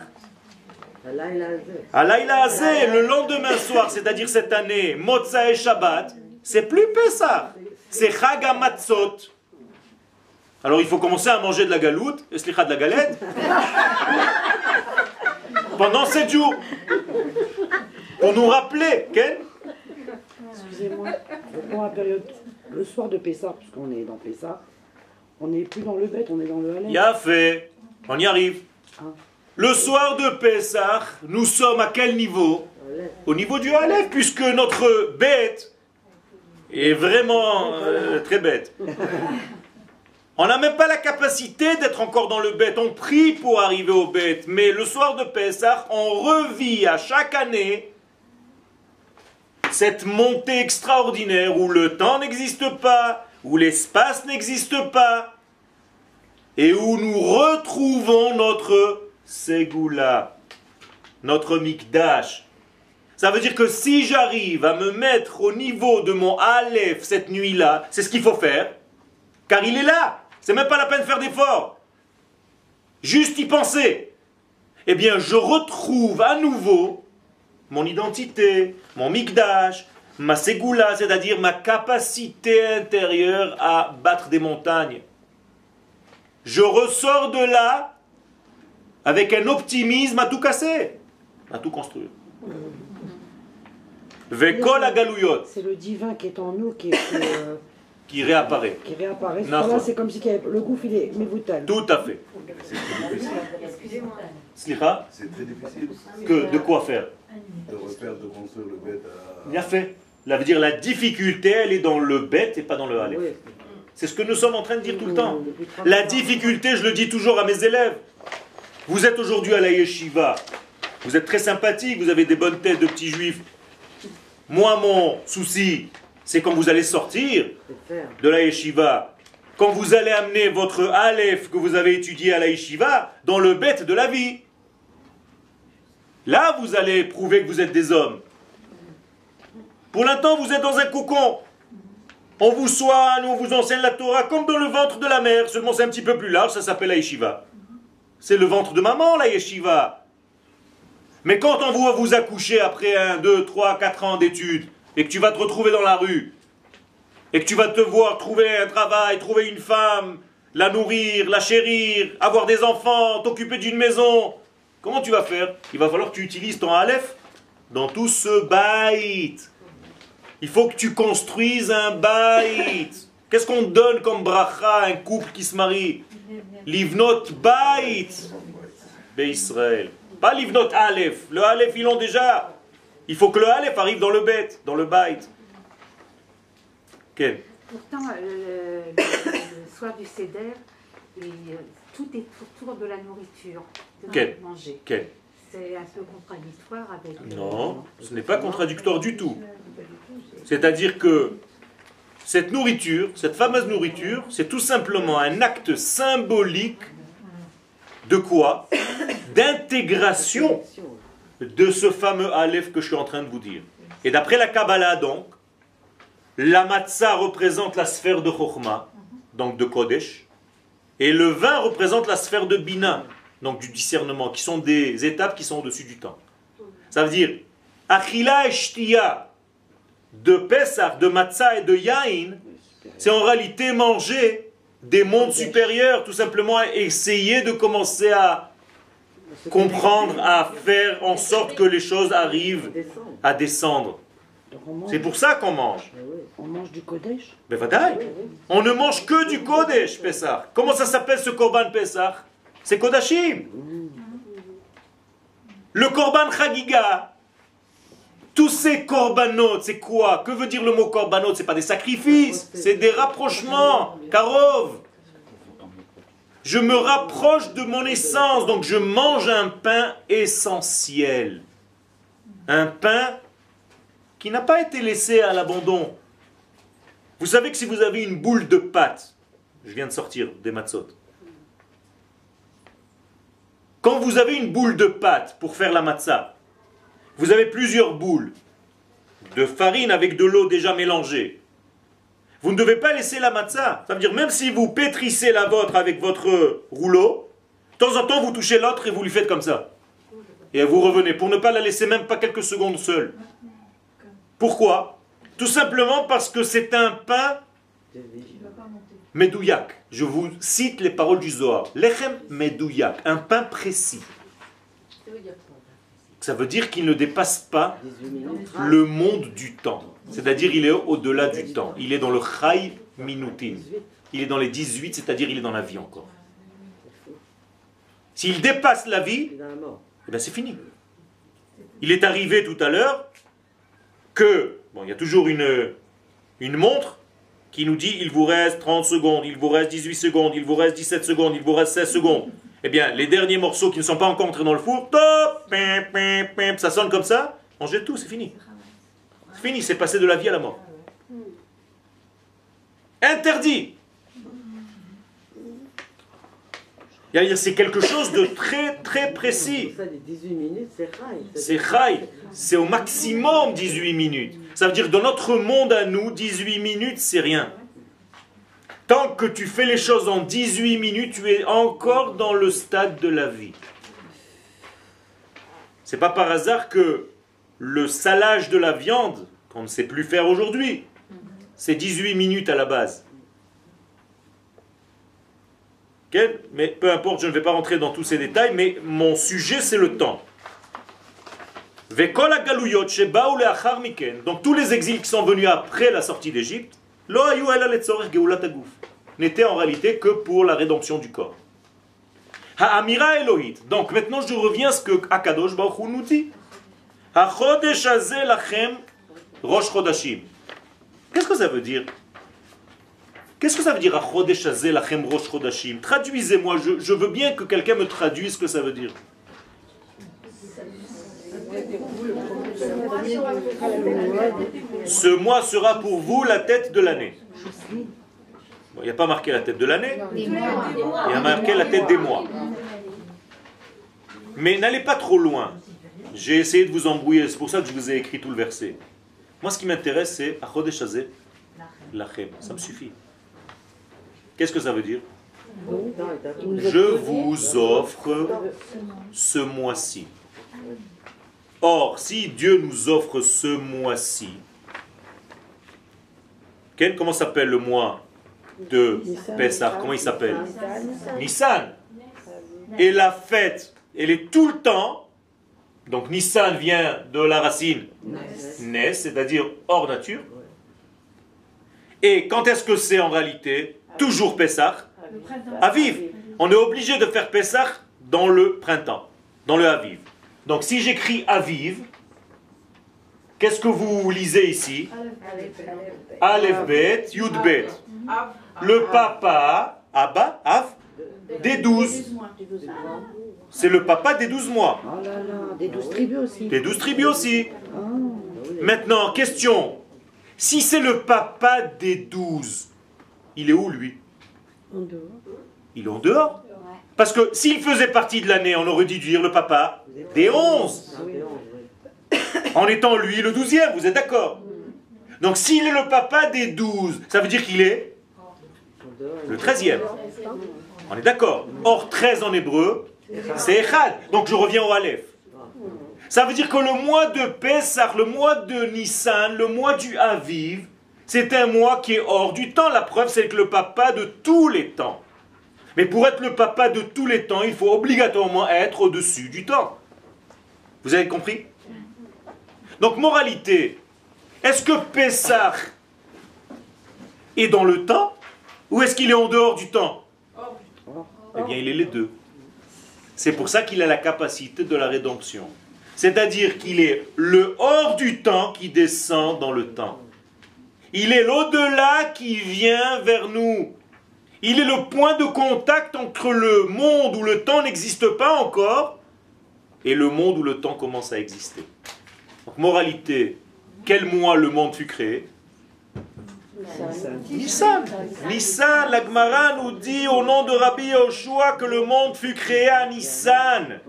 Alayla Azeh, le lendemain soir, c'est-à-dire cette année, Motza et Shabbat, c'est plus Pesach. C'est Chag Matzot. Alors il faut commencer à manger de la galoute, slicha de la galette, pendant 7 jours. Pour nous rappeler, Ken Excusez-moi, pour la période, le soir de Pessah, puisqu'on est dans Pessah, on n'est plus dans le bête, on est dans le halal. Il a fait, on y arrive. Ah. Le soir de Pessah, nous sommes à quel niveau Au niveau du Aleph, puisque notre bête est vraiment euh, très bête. On n'a même pas la capacité d'être encore dans le bête. On prie pour arriver au bête. Mais le soir de Pessah, on revit à chaque année cette montée extraordinaire où le temps n'existe pas, où l'espace n'existe pas, et où nous retrouvons notre Ségoula, notre Mikdash. Ça veut dire que si j'arrive à me mettre au niveau de mon Aleph cette nuit-là, c'est ce qu'il faut faire, car il est là. C'est même pas la peine de faire d'efforts. Juste y penser. Eh bien, je retrouve à nouveau mon identité, mon mikdash, ma ségoula, c'est-à-dire ma capacité intérieure à battre des montagnes. Je ressors de là avec un optimisme à tout casser, à tout construire. Vekol à galouyot, C'est le divin qui est en nous qui, est, euh, qui réapparaît. qui réapparaît. C'est comme si le gouffre, il est mévoutal. Tout à fait. Excusez-moi. Slicha, C'est très difficile que de quoi faire? De refaire, de construire le bête à... Bien fait. Ça veut dire la difficulté, elle est dans le bête et pas dans le halef. Oui. C'est ce que nous sommes en train de dire tout le temps. Depuis 30 La difficulté, je le dis toujours à mes élèves. Vous êtes aujourd'hui à la yeshiva. Vous êtes très sympathique, vous avez des bonnes têtes de petits juifs. Moi, mon souci, c'est quand vous allez sortir de la yeshiva, quand vous allez amener votre aleph que vous avez étudié à la yeshiva dans le bête de la vie. Là, vous allez prouver que vous êtes des hommes. Pour l'instant, vous êtes dans un cocon. On vous soigne, on vous enseigne la Torah comme dans le ventre de la mère, seulement c'est un petit peu plus large, ça s'appelle la yeshiva. C'est le ventre de maman, la yeshiva. Mais quand on va vous accoucher après un, deux, trois, quatre ans d'études, et que tu vas te retrouver dans la rue, et que tu vas te voir trouver un travail, trouver une femme, la nourrir, la chérir, avoir des enfants, t'occuper d'une maison, comment tu vas faire? Il va falloir que tu utilises ton Aleph dans tout ce baït. Il faut que tu construises un baït. Qu'est-ce qu'on donne comme bracha à un couple qui se marie? Livnot baït. Israël. Pas livnot Aleph. Le Aleph, ils l'ont déjà. Il faut que le Aleph arrive dans le bête, dans le baït. Quel Pourtant, euh, le, le- le soir du Seder, et, euh, tout est autour de la nourriture, de Quel manger. Quel C'est un peu contradictoire avec. euh, Non, ce n'est pas contradictoire du tout. C'est-à-dire que cette nourriture, cette fameuse nourriture, c'est tout simplement un acte symbolique de quoi D'intégration de ce fameux Aleph que je suis en train de vous dire. Et d'après la Kabbalah, donc, la matzah représente la sphère de Chokhmah, donc de Kodesh, et le vin représente la sphère de Bina, donc du discernement, qui sont des étapes qui sont au-dessus du temps. Ça veut dire, Achila et de Pessah, de Matzah et de Yain, c'est en réalité manger des mondes supérieurs, tout simplement essayer de commencer à comprendre, à faire en sorte que les choses arrivent à descendre. C'est pour ça qu'on mange. On mange du Kodesh. Mais. On ne mange que du Kodesh, Pessah. Comment ça s'appelle ce Korban Pessah C'est Kodashim. Le Korban Chagiga. Tous ces korbanot, c'est quoi? Que veut dire le mot korbanot? C'est pas des sacrifices, c'est des rapprochements. Karov. Je me rapproche de mon essence, donc je mange un pain essentiel. Un pain qui n'a pas été laissé à l'abandon. Vous savez que si vous avez une boule de pâte, je viens de sortir des matzot. Quand vous avez une boule de pâte pour faire la matzah, vous avez plusieurs boules. de farine avec de l'eau déjà mélangée. Vous ne devez pas laisser la matzah. Ça veut dire, même si vous pétrissez la vôtre avec votre rouleau, de temps en temps, vous touchez l'autre et vous lui faites comme ça. Et vous revenez, pour ne pas la laisser même pas quelques secondes seule. Pourquoi? Tout simplement parce que c'est un pain medouyak. Je vous cite les paroles du Zohar. Lechem medouyak, un pain précis. Ça veut dire quoi Ça veut dire qu'il ne dépasse pas le monde du temps. C'est-à-dire il est au-delà du temps. Il est dans le Chai Minutin. Il est dans les 18, c'est-à-dire il est dans la vie encore. S'il dépasse la vie, eh ben c'est fini. Il est arrivé tout à l'heure que, bon, il y a toujours une, une montre qui nous dit il vous reste 30 secondes, il vous reste 18 secondes, il vous reste 17 secondes, il vous reste 16 secondes. Eh bien, les derniers morceaux qui ne sont pas encore entrés dans le four, top, pim, pim, pim, ça sonne comme ça, on jette tout, c'est fini. C'est fini, c'est passé de la vie à la mort. Interdit. C'est quelque chose de très très précis. Ça, les 18 minutes, c'est rail. C'est au maximum 18 minutes. Ça veut dire dans notre monde à nous, 18 minutes, c'est rien. Tant que tu fais les choses en 18 minutes, tu es encore dans le stade de la vie. C'est pas par hasard que le salage de la viande, qu'on ne sait plus faire aujourd'hui, c'est 18 minutes à la base. Mais peu importe, je ne vais pas rentrer dans tous ces détails, mais mon sujet c'est le temps. Donc tous les exils qui sont venus après la sortie d'Égypte, n'étaient en réalité que pour la rédemption du corps. Ha'amira Elohit. Donc maintenant je reviens à ce que Akadosh Baruch Hu nous dit. Rosh. Qu'est-ce que ça veut dire? Qu'est-ce que ça veut dire rosh Traduisez-moi, je veux bien que quelqu'un me traduise ce que ça veut dire. Ce mois sera pour vous la tête de l'année. Il n'y a pas marqué la tête de l'année, il y a marqué la tête des mois. Mais n'allez pas trop loin. J'ai essayé de vous embrouiller, c'est pour ça que je vous ai écrit tout le verset. Moi, ce qui m'intéresse, c'est Achodesh lachem. Ça me suffit. Qu'est-ce que ça veut dire? Je vous offre ce mois-ci. Or, si Dieu nous offre ce mois-ci, comment s'appelle le mois de Pessah? Comment il s'appelle? Nissan. Et la fête, elle est tout le temps. Donc Nissan vient de la racine Nes, c'est-à-dire hors nature. Et quand est-ce que c'est en réalité? Toujours Pessah. Aviv. On est obligé de faire Pessah dans le printemps, dans le Aviv. Donc si j'écris Aviv, qu'est-ce que vous lisez ici? Aleph Bet, Yud Bet. Le papa, Abba, Av, des douze. C'est le papa des douze mois. Oh des douze tribus aussi. Des douze tribus aussi. Maintenant, question. Si c'est le papa des douze, il est où lui? En dehors. Il est en dehors? Parce que s'il faisait partie de l'année, on aurait dû dire le papa des onze. En étant lui le douzième, vous êtes d'accord? Donc s'il est le papa des douze, ça veut dire qu'il est le treizième. On est d'accord. Or, 13 en hébreu, c'est Echad. Donc je reviens au Aleph. Ça veut dire que le mois de Pessah, le mois de Nissan, le mois du Aviv, c'est un mois qui est hors du temps. La preuve, c'est que le papa de tous les temps. Mais pour être le papa de tous les temps, il faut obligatoirement être au-dessus du temps. Vous avez compris? Donc, moralité, est-ce que Pessah est dans le temps ou est-ce qu'il est en dehors du temps? Eh bien, il est les deux. C'est pour ça qu'il a la capacité de la rédemption. C'est-à-dire qu'il est le hors du temps qui descend dans le temps. Il est l'au-delà qui vient vers nous. Il est le point de contact entre le monde où le temps n'existe pas encore et le monde où le temps commence à exister. Moralité, quel mois le monde fut créé? Nissan. Nissan, la Gemara nous dit au nom de Rabbi Yoshua que le monde fut créé à Nissan.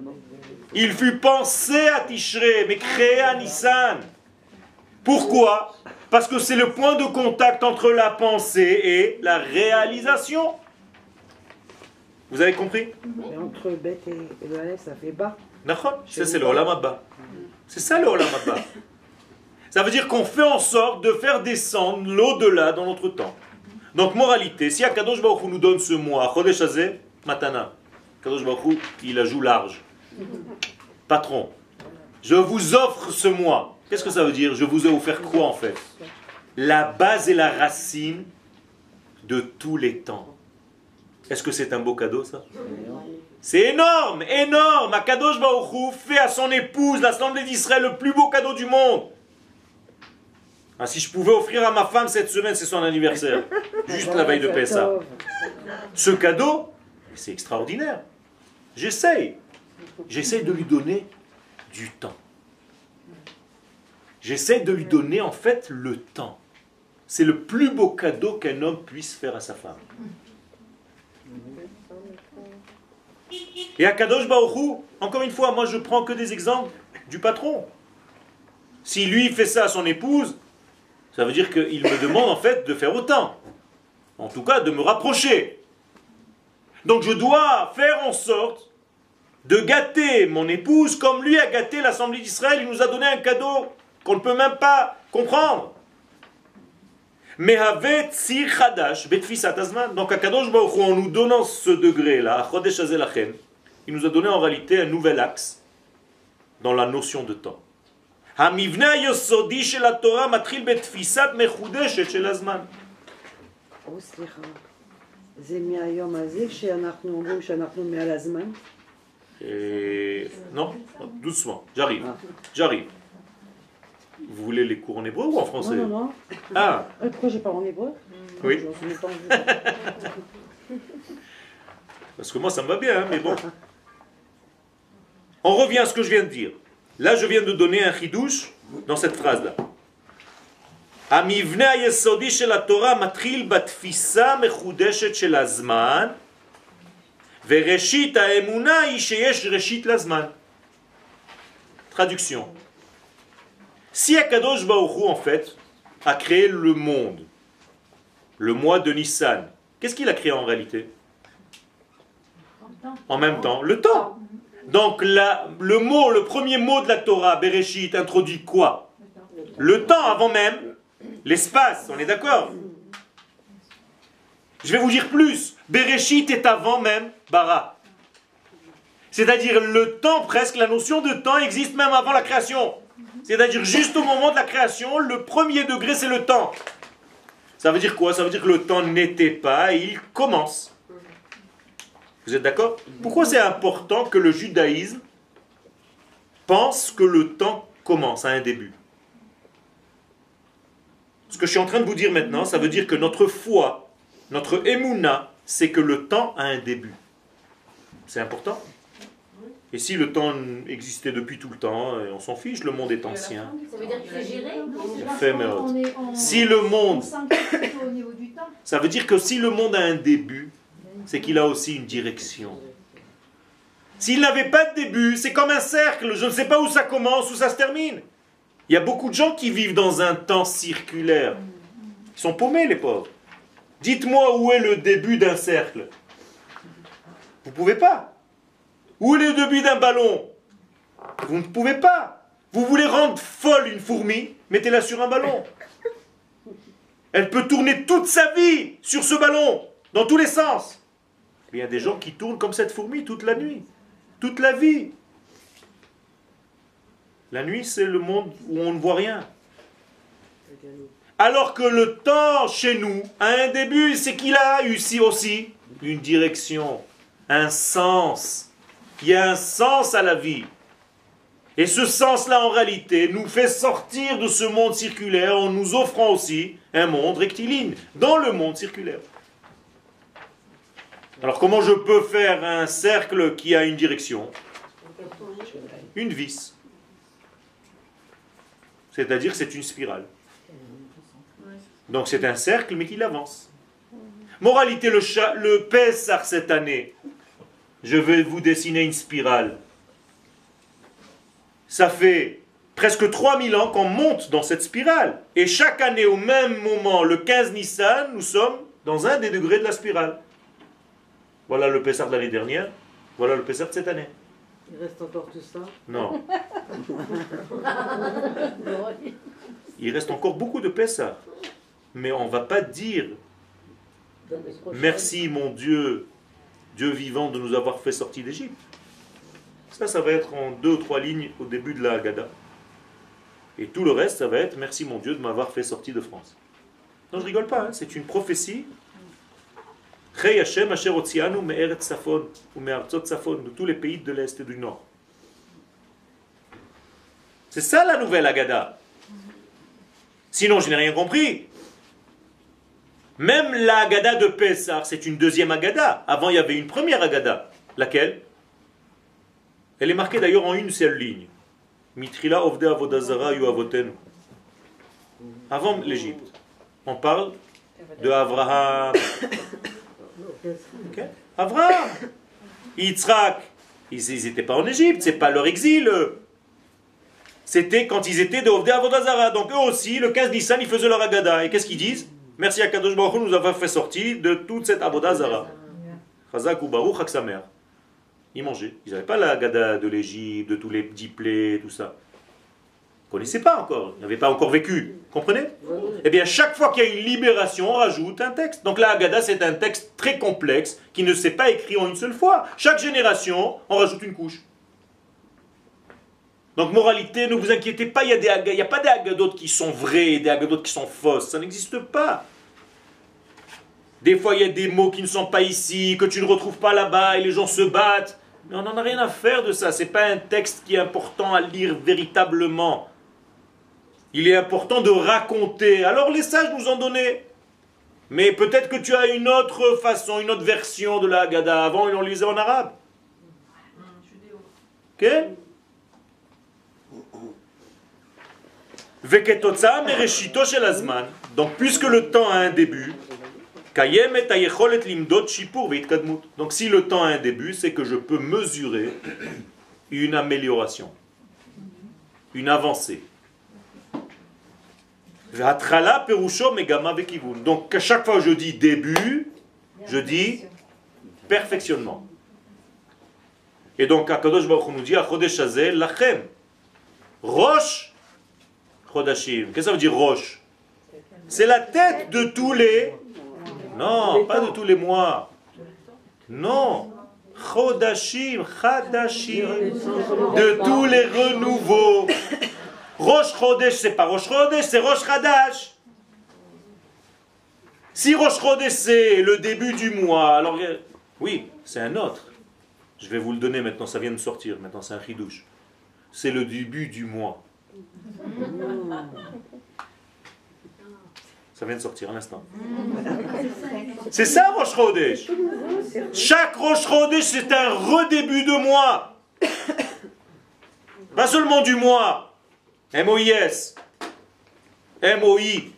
Il fut pensé à Tishré, mais créé à Nissan. Pourquoi? Parce que c'est le point de contact entre la pensée et la réalisation. Vous avez compris? Mais entre bête et, le Aleph, ça fait bas. D'accord? Ça, c'est le Olam Abba. C'est ça le Olam Abba. Ça veut dire qu'on fait en sorte de faire descendre l'au-delà dans notre temps. Donc, moralité, si Akadosh Baruch Hu nous donne ce mois, Chodesh Matana, Akadosh Baruch Hu, il la joue large. Patron, je vous offre ce mois. Qu'est-ce que ça veut dire? Je vous ai offert quoi en fait? La base et la racine de tous les temps. Est-ce que c'est un beau cadeau ça? C'est énorme, énorme. Akadosh Baruch Hu fait à son épouse, l'Assemblée d'Israël, le plus beau cadeau du monde. Ah, si je pouvais offrir à ma femme cette semaine, c'est son anniversaire. Juste la veille de Pessah. Ce cadeau, c'est extraordinaire. J'essaye. J'essaye de lui donner du temps. J'essaie de lui donner en fait le temps. C'est le plus beau cadeau qu'un homme puisse faire à sa femme. Et à Kadosh Baruchou, encore une fois, moi je prends que des exemples du patron. Si lui fait ça à son épouse, ça veut dire qu'il me demande en fait de faire autant. En tout cas, de me rapprocher. Donc je dois faire en sorte de gâter mon épouse comme lui a gâté l'Assemblée d'Israël. Il nous a donné un cadeau qu'on ne peut même pas comprendre. Mais avec Sir Khadash, Betfisat Azman. Donc à Kadosh Baruch Hu, en nous donnant ce degré-là, à Chodesh Hazel Lachem, il nous a donné en réalité un nouvel axe dans la notion de temps. המבנה היסודי של התורה מתחיל בתפיסת מחודשת של הזמן. או סליחה, זה מהיום הזה שאנחנו אומרים שאנחנו מעל הזמן? Et... Non, non, doucement, j'arrive, j'arrive. Vous voulez les cours en hébreu ou en français Non, non, non. Ah, Euh, pourquoi j'ai pas en hébreu Oui. Je me suis pas en- parce que moi ça me va bien, hein, mais bon. On revient à ce que je viens de dire. Là, je viens de donner un chidouche dans cette phrase-là. המבנה היסודי של התורה מתחיל בתפיסה מחודשת של הזמן, וראשית האמונה היא שיש ראשית לזמן. Traduction. Si Akadosh Hu, en fait, a créé le monde, le mois de Nissan, qu'est-ce qu'il a créé en réalité? En même temps, le temps. Donc le mot, le premier mot de la Torah, Bereshit, introduit quoi? Le temps avant même l'espace, on est d'accord? Je vais vous dire plus. Bereshit est avant même Bara. C'est-à-dire le temps presque, la notion de temps existe même avant la création. C'est-à-dire juste au moment de la création, le premier degré c'est le temps. Ça veut dire quoi? Ça veut dire que le temps n'était pas et il commence. Vous êtes d'accord? Pourquoi c'est important que le judaïsme pense que le temps commence à un début? Ce que je suis en train de vous dire maintenant, ça veut dire que notre foi, notre émouna, c'est que le temps a un début. C'est important? Et si le temps existait depuis tout le temps, euh, on s'en fiche, le monde est ancien. Ça veut dire qu'il mais Si le monde, ça veut dire que si le monde a un début, c'est qu'il a aussi une direction. S'il n'avait pas de début, c'est comme un cercle, je ne sais pas où ça commence, où ça se termine. Il y a beaucoup de gens qui vivent dans un temps circulaire. Ils sont paumés, les pauvres. Dites-moi où est le début d'un cercle. Vous ne pouvez pas. Où est le début d'un ballon Vous ne pouvez pas. Vous voulez rendre folle une fourmi Mettez-la sur un ballon. Elle peut tourner toute sa vie sur ce ballon, dans tous les sens. Il y a des gens qui tournent comme cette fourmi toute la nuit, toute la vie. La nuit, c'est le monde où on ne voit rien. Alors que le temps chez nous a un début, c'est qu'il a eu aussi une direction, un sens. Il y a un sens à la vie. Et ce sens-là, en réalité, nous fait sortir de ce monde circulaire en nous offrant aussi un monde rectiligne, dans le monde circulaire. Alors comment je peux faire un cercle qui a une direction? Une vis. C'est-à-dire c'est une spirale. Donc c'est un cercle mais qui avance. Moralité, le, cha- le Pessah cette année, je vais vous dessiner une spirale. Ça fait presque 3000 ans qu'on monte dans cette spirale. Et chaque année, au même moment, le 15 Nissan, nous sommes dans un des degrés de la spirale. Voilà le Pessar de l'année dernière, voilà le Pessar de cette année. Il reste encore tout ça? Non. Il reste encore beaucoup de Pessar. Mais on ne va pas dire merci mon Dieu, Dieu vivant, de nous avoir fait sortir d'Égypte. Ça, ça va être en deux ou trois lignes au début de la Haggadah. Et tout le reste, ça va être merci mon Dieu de m'avoir fait sortir de France. Non, je rigole pas, hein, c'est une prophétie. De tous les pays de l'Est et du Nord. C'est ça la nouvelle Haggadah. Sinon, je n'ai rien compris. Même la Haggadah de Pessah, c'est une deuxième Haggadah. Avant, il y avait une première Haggadah. Laquelle? Elle est marquée d'ailleurs en une seule ligne. Mitrila ovde avodazara yu avotenu. Avant l'Égypte. On parle de Abraham. Ok Abraham. Yitzhak. Ils n'étaient pas en Égypte, c'est pas leur exil. C'était quand ils étaient de Ovde Avodazara. Donc eux aussi, le 15 Nissan, ils faisaient leur Agada. Et qu'est-ce qu'ils disent? Merci à Kadosh Baruch Hu, nous avoir fait sortir de toute cette Avodazara. Chazak ou Baruch Hak Samer. Ils mangeaient. Ils n'avaient pas la Agada de l'Égypte, de tous les petits plaies, tout ça. Ils ne connaissaient pas encore. Ils n'avaient pas encore vécu. Comprenez? Eh bien, chaque fois qu'il y a une libération, on rajoute un texte. Donc la Haggadah, c'est un texte très complexe qui ne s'est pas écrit en une seule fois. Chaque génération, on rajoute une couche. Donc, moralité, ne vous inquiétez pas, il y a, pas des Haggadot qui sont vraies et des Haggadot qui sont fausses. Ça n'existe pas. Des fois, il y a des mots qui ne sont pas ici, que tu ne retrouves pas là-bas, et les gens se battent. Mais on n'en a rien à faire de ça. Ce n'est pas un texte qui est important à lire véritablement. Il est important de raconter. Alors les sages nous ont donné. Mais peut-être que tu as une autre façon, une autre version de la Haggadah. Avant, on lisait en arabe. Ok? Donc, puisque le temps a un début. Donc, si le temps a un début, c'est que je peux mesurer une amélioration, une avancée. Donc, à chaque fois que je dis début, je dis perfectionnement. Et donc, Baruch nous dit, Achodesh lachem. Chodashim. Qu'est-ce que ça veut dire Roche? C'est la tête de tous les... Non, pas de tous les mois. Non. Chodashim, Chadashim. De tous les renouveaux. Roche Chodesh, c'est pas Roche Chodesh, c'est Roche Chadash. Si Roche Chodesh, c'est le début du mois, alors oui, c'est un autre. Je vais vous le donner maintenant, ça vient de sortir, maintenant c'est un chidouche. C'est le début du mois. Ça vient de sortir à l'instant. C'est ça Rosh Chodesh. Chaque Rosh Chodesh, c'est un redébut de mois. Pas seulement du mois. M-O-I-S. M-O-I.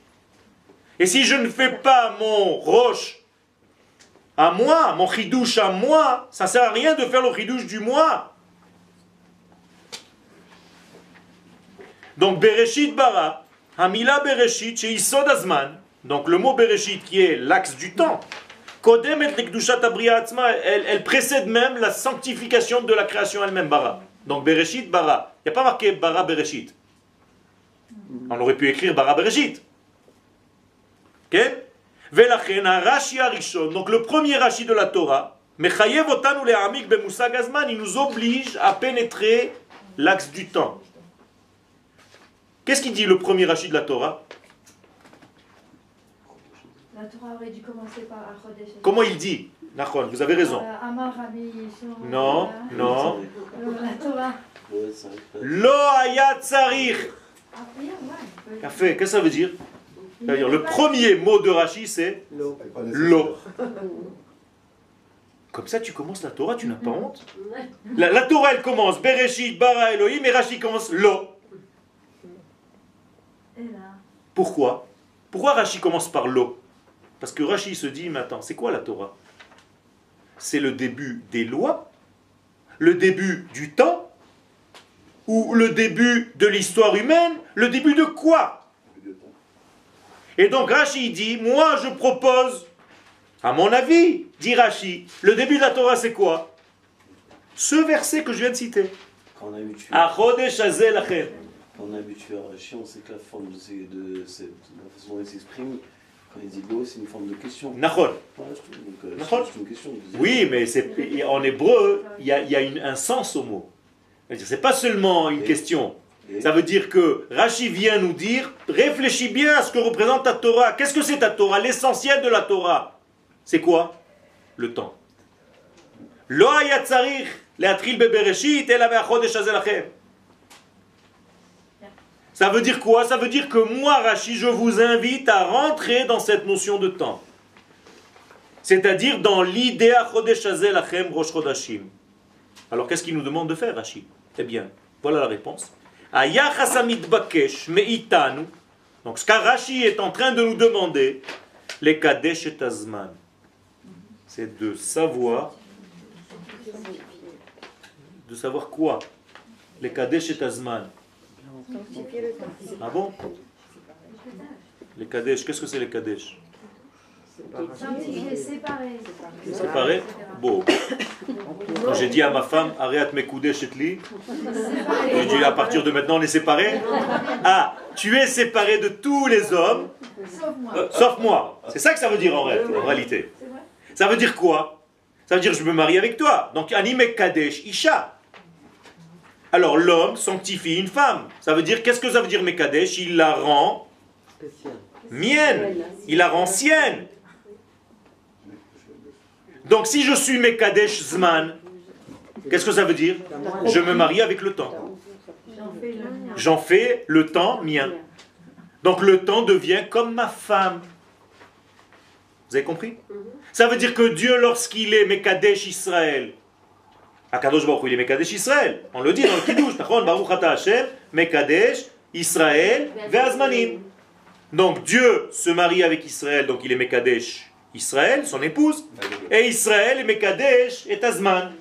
Et si je ne fais pas mon Roche à moi, mon chidouche à moi, ça ne sert à rien de faire le chidouche du mois. Donc Bereshit bara, Hamila Bereshit, chez Isod Azman, donc le mot Bereshit qui est l'axe du temps, Kodem et elle, elle précède même la sanctification de la création elle-même, bara. Donc Bereshit bara. Il n'y a pas marqué bara Bereshit. On aurait pu écrire bara Bereshit. Ok? Velachen, Rashi Arishon, donc le premier Rashi de la Torah, Mechayev otanu le'amik bemusag azman, il nous oblige à pénétrer l'axe du temps. Qu'est-ce qu'il dit le premier Rashi de la Torah? La Torah aurait dû commencer par Achodesh. Comment il dit Nachon, vous avez raison. Euh, Yeshua. Non, non. Euh, La Torah. Lo ayat. Ah. Café, qu'est-ce que ça veut dire? Ça veut dire le premier mot de Rashi c'est l'eau. Comme ça, tu commences la Torah, tu n'as pas honte? La, la Torah, elle commence Bereshit, Bara, Elohim, et Rashi commence l'eau. Et là. Pourquoi? Pourquoi Rashi commence par l'eau? Parce que Rashi se dit, mais attends, c'est quoi la Torah? C'est le début des lois, le début du temps, ou le début de l'histoire humaine, le début de quoi? Et donc Rashi dit, moi je propose, à mon avis, dit Rashi, le début de la Torah c'est quoi? Ce verset que je viens de citer. A On a habitué à Rachi, on sait que la forme de, ces- de cette, la façon dont il s'exprime, quand il dit l'eau, c'est une forme de question. Trouve. Donc, euh, une question. Oui, mais c'est, en hébreu, il y a, y a une- un sens au mot. C'est-à-dire, C'est pas seulement une Et- question. Et- Ça veut dire que Rashi vient nous dire, réfléchis bien à ce que représente ta Torah. Qu'est-ce que c'est ta Torah? L'essentiel de la Torah, c'est quoi? Le temps. Lo le'atril bebereshit lachem. Ça veut dire quoi? Ça veut dire que moi, Rashi, je vous invite à rentrer dans cette notion de temps. C'est-à-dire dans l'idée Chodesh Lachem Rosh Chodashim. Alors qu'est-ce qu'il nous demande de faire, Rashi Eh bien, voilà la réponse. Bakesh Meitanu. Donc ce qu'Arashi est en train de nous demander, les Kadesh et Azman, c'est de savoir, de savoir quoi? Les Kadesh et Azman. Ah bon Les Kadesh, qu'est-ce que c'est les Kadesh Sanctifié, séparé. Séparé Bon. Quand j'ai dit à ma femme, Ariat Mekoudé Chetli, j'ai dit à partir de maintenant on est séparés. Ah, tu es séparé de tous les hommes, Sauf moi. euh, sauf moi. C'est ça que ça veut dire en, ré- en réalité. Ça veut dire quoi? Ça veut dire je me marie avec toi. Donc Anime Kadesh Isha. Alors l'homme sanctifie une femme. Ça veut dire, qu'est-ce que ça veut dire Mekadesh? Il la rend mienne. Il la rend sienne. Donc si je suis Mekadesh Zman, qu'est-ce que ça veut dire? Je me marie avec le temps. J'en fais le temps mien. Donc le temps devient comme ma femme. Vous avez compris? Ça veut dire que Dieu, lorsqu'il est Mekadesh Israël, Akadosh Baruch il est Mekadesh Israël. On le dit dans le Kiddush, Baruch Ata Hashem, Mekadesh Israël, Ve'azmanim. Donc Dieu se marie avec Israël, donc il est Mekadesh Israël, son épouse, et Israël est Mekadesh et Azman.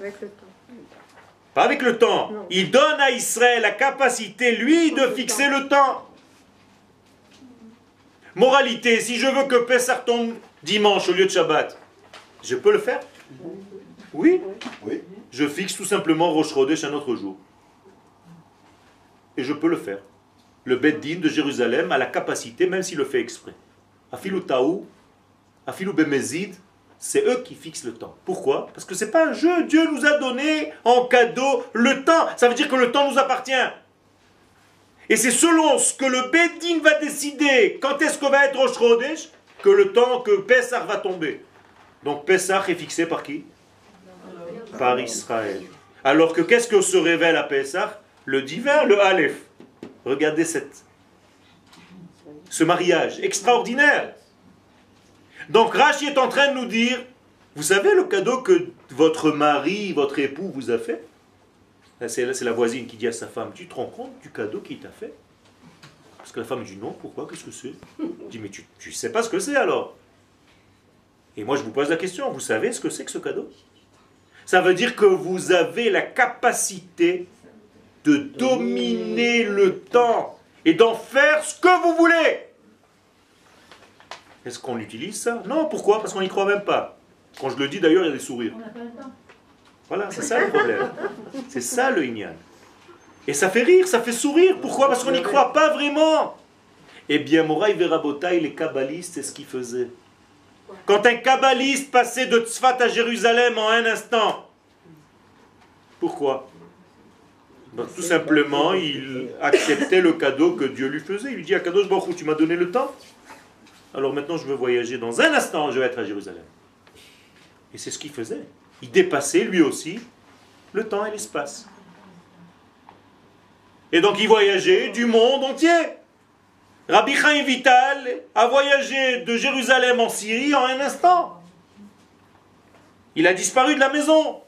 Avec le temps. Pas avec le temps. Il donne à Israël la capacité, lui, de fixer le temps. Moralité, si je veux que Pessah tombe dimanche au lieu de Shabbat, je peux le faire? Oui. Oui. Je fixe tout simplement Rosh un autre jour. Et je peux le faire. Le Beddin de Jérusalem a la capacité, même s'il le fait exprès. Afilou Taou, Afilou Bemezid, c'est eux qui fixent le temps. Pourquoi? Parce que c'est pas un jeu. Dieu nous a donné en cadeau le temps. Ça veut dire que le temps nous appartient. Et c'est selon ce que le Beddin va décider quand est-ce que va être Rosh que le temps que Pessah va tomber. Donc Pessah est fixé par qui? Par Israël. Alors que qu'est-ce que se révèle à Pessah Le divin, le Aleph. Regardez cette, ce mariage extraordinaire. Donc Rashi est en train de nous dire, vous savez le cadeau que votre mari, votre époux vous a fait? C'est la voisine qui dit à sa femme, tu te rends compte du cadeau qu'il t'a fait? Parce que la femme dit, non, pourquoi Qu'est-ce que c'est? Dit, mais tu ne sais pas ce que c'est alors? Et moi je vous pose la question, vous savez ce que c'est que ce cadeau? Ça veut dire que vous avez la capacité de dominer le temps et d'en faire ce que vous voulez. Est-ce qu'on utilise ça? Non, pourquoi? Parce qu'on n'y croit même pas. Quand je le dis d'ailleurs, il y a des sourires. On n'a pas le temps. Voilà, c'est ça le problème. C'est ça le ignan. Et ça fait rire, ça fait sourire. Pourquoi? Parce qu'on n'y croit pas vraiment. Eh bien, Moraï Verabotaï, les kabbalistes, c'est ce qu'ils faisaient. Quand un kabbaliste passait de Tzfat à Jérusalem en un instant, pourquoi? Ben, Tout simplement, il acceptait le cadeau que Dieu lui faisait. Il lui dit à Kadosh Baruch tu m'as donné le temps Alors maintenant, je veux voyager dans un instant, je vais être à Jérusalem. Et c'est ce qu'il faisait. Il dépassait lui aussi le temps et l'espace. Et donc il voyageait du monde entier. Rabbi Chaim Vital a voyagé de Jérusalem en Syrie en un instant. Il a disparu de la maison.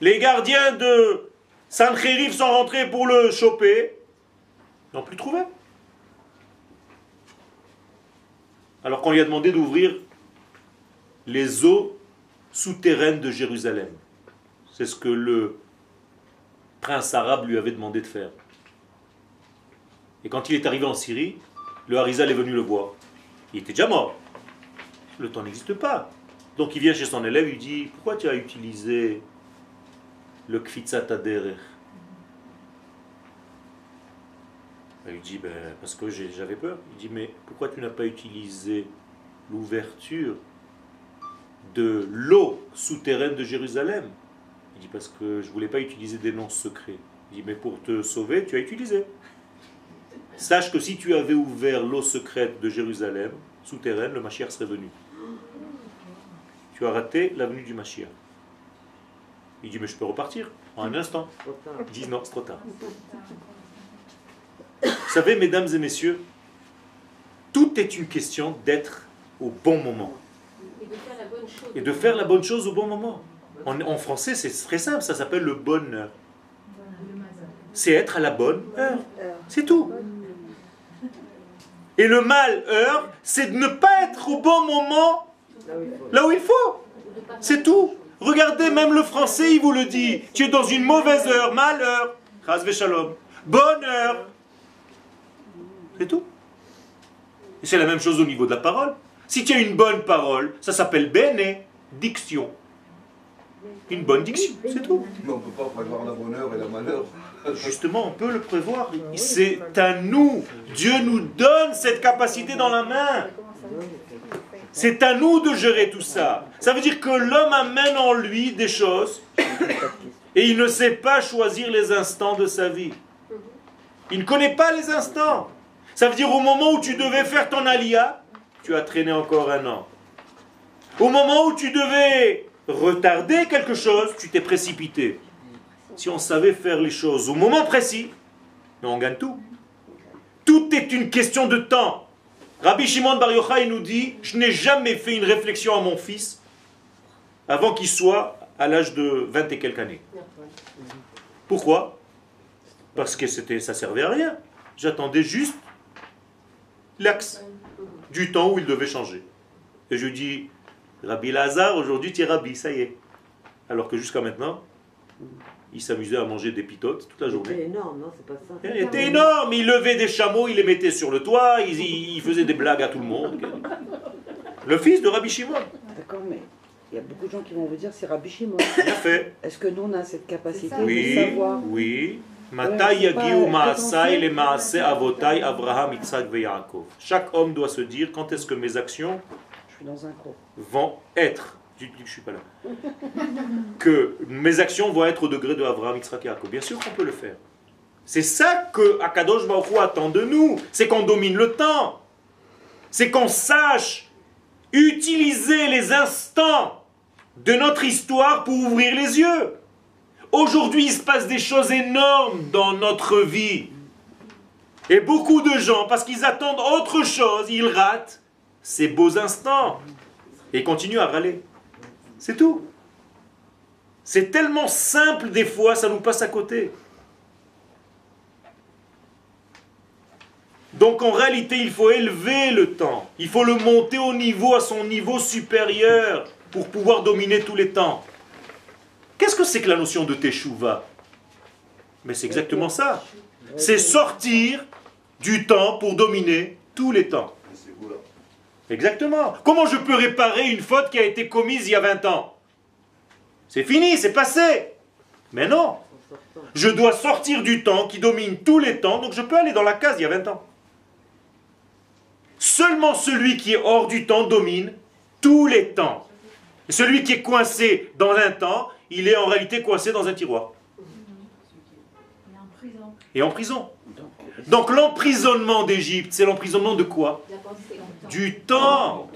Les gardiens de Sancheriv sont rentrés pour le choper. Ils n'ont plus trouvé. Alors qu'on lui a demandé d'ouvrir les eaux souterraines de Jérusalem. C'est ce que le prince arabe lui avait demandé de faire. Et quand il est arrivé en Syrie, le Harizal est venu le voir. Il était déjà mort. Le temps n'existe pas. Donc il vient chez son élève, il dit Pourquoi tu as utilisé le Kfitsat Aderer Il dit ben, Parce que j'avais peur. Il dit Mais pourquoi tu n'as pas utilisé l'ouverture de l'eau souterraine de Jérusalem? Il dit Parce que je ne voulais pas utiliser des noms secrets. Il dit Mais pour te sauver, tu as utilisé. Sache que si tu avais ouvert l'eau secrète de Jérusalem, souterraine, le Mashiach serait venu. Tu as raté la venue du Mashiach. Il dit, mais je peux repartir en un instant. Il dit, non, c'est trop tard. Vous savez, mesdames et messieurs, tout est une question d'être au bon moment Et de faire la bonne chose. et de faire la bonne chose au bon moment. En, en français, c'est très simple, ça s'appelle le bonheur. C'est être à la bonne heure. C'est tout. Et le malheur, c'est de ne pas être au bon moment Là où il faut. C'est tout. Regardez, même le français, il vous le dit. Tu es dans une mauvaise heure, malheur. Shalom. Bonne. C'est tout. Et c'est la même chose au niveau de la parole. Si tu as une bonne parole, ça s'appelle bene, diction. Une bonne diction, c'est tout. Mais on ne peut pas prévoir la bonne heure et la malheur. Justement, on peut le prévoir. C'est à nous. Dieu nous donne cette capacité dans la main. C'est à nous de gérer tout ça. Ça veut dire que l'homme amène en lui des choses et il ne sait pas choisir les instants de sa vie. Il ne connaît pas les instants. Ça veut dire au moment où tu devais faire ton alia, tu as traîné encore un an. Au moment où tu devais retarder quelque chose, tu t'es précipité. Si on savait faire les choses au moment précis, on gagne tout. Tout est une question de temps. Rabbi Shimon Bar Yochai nous dit Je n'ai jamais fait une réflexion à mon fils avant qu'il soit à l'âge de 20 et quelques années. Pourquoi? Parce que c'était, ça servait à rien. J'attendais juste l'axe du temps où il devait changer. Et je dis Rabbi Lazare, aujourd'hui tu es Rabbi, ça y est. Alors que jusqu'à maintenant, il s'amusait à manger des pitotes toute la journée. Énorme, non C'est pas ça. Il était énorme, il levait des chameaux, il les mettait sur le toit, il, il faisait des blagues à tout le monde. Le fils de Rabbi Shimon, D'accord, mais il y a beaucoup de gens qui vont vous dire c'est Rabbi Shimon. bien fait. Est-ce que nous on a cette capacité de Oui, savoir oui. Chaque homme doit se dire quand est-ce que mes actions Je suis dans un cours. Vont être. Tu dis que je suis pas là. Que mes actions vont être au degré de Abraham, Yitzhak. Bien sûr qu'on peut le faire. C'est ça que Akadosh Baruch attend de nous. C'est qu'on domine le temps. C'est qu'on sache utiliser les instants de notre histoire pour ouvrir les yeux. Aujourd'hui, il se passe des choses énormes dans notre vie. Et beaucoup de gens, parce qu'ils attendent autre chose, ils ratent ces beaux instants et continuent à râler. C'est tout. C'est tellement simple des fois, ça nous passe à côté. Donc en réalité, il faut élever le temps. Il faut le monter au niveau, à son niveau supérieur, pour pouvoir dominer tous les temps. Qu'est-ce que c'est que la notion de teshuva? Mais c'est exactement ça. C'est sortir du temps pour dominer tous les temps. Exactement. Comment je peux réparer une faute qui a été commise il y a 20 ans? C'est fini, c'est passé. Mais non. Je dois sortir du temps qui domine tous les temps, donc je peux aller dans la case il y a 20 ans. Seulement celui qui est hors du temps domine tous les temps. Et celui qui est coincé dans un temps, il est en réalité coincé dans un tiroir. Et en prison. Donc l'emprisonnement d'Égypte, c'est l'emprisonnement de quoi? Du temps.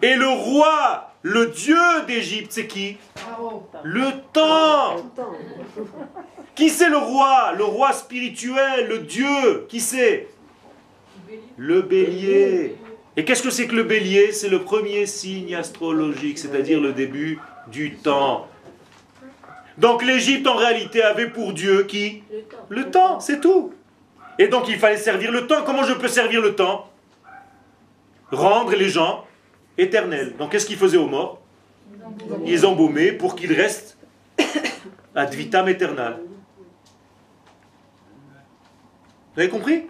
Et le roi, le dieu d'Égypte, c'est qui? Le temps. Qui c'est le roi? Le roi spirituel, le dieu. Qui c'est? Le bélier. Et qu'est-ce que c'est que le bélier? C'est le premier signe astrologique, c'est-à-dire le début du temps. Donc l'Égypte en réalité avait pour dieu qui? Le temps. Le temps, c'est tout. Et donc il fallait servir le temps. Comment je peux servir le temps? Rendre les gens éternels. Donc qu'est-ce qu'ils faisaient aux morts? Ils embaumaient pour qu'ils restent ad vitam aeternam. Vous avez compris?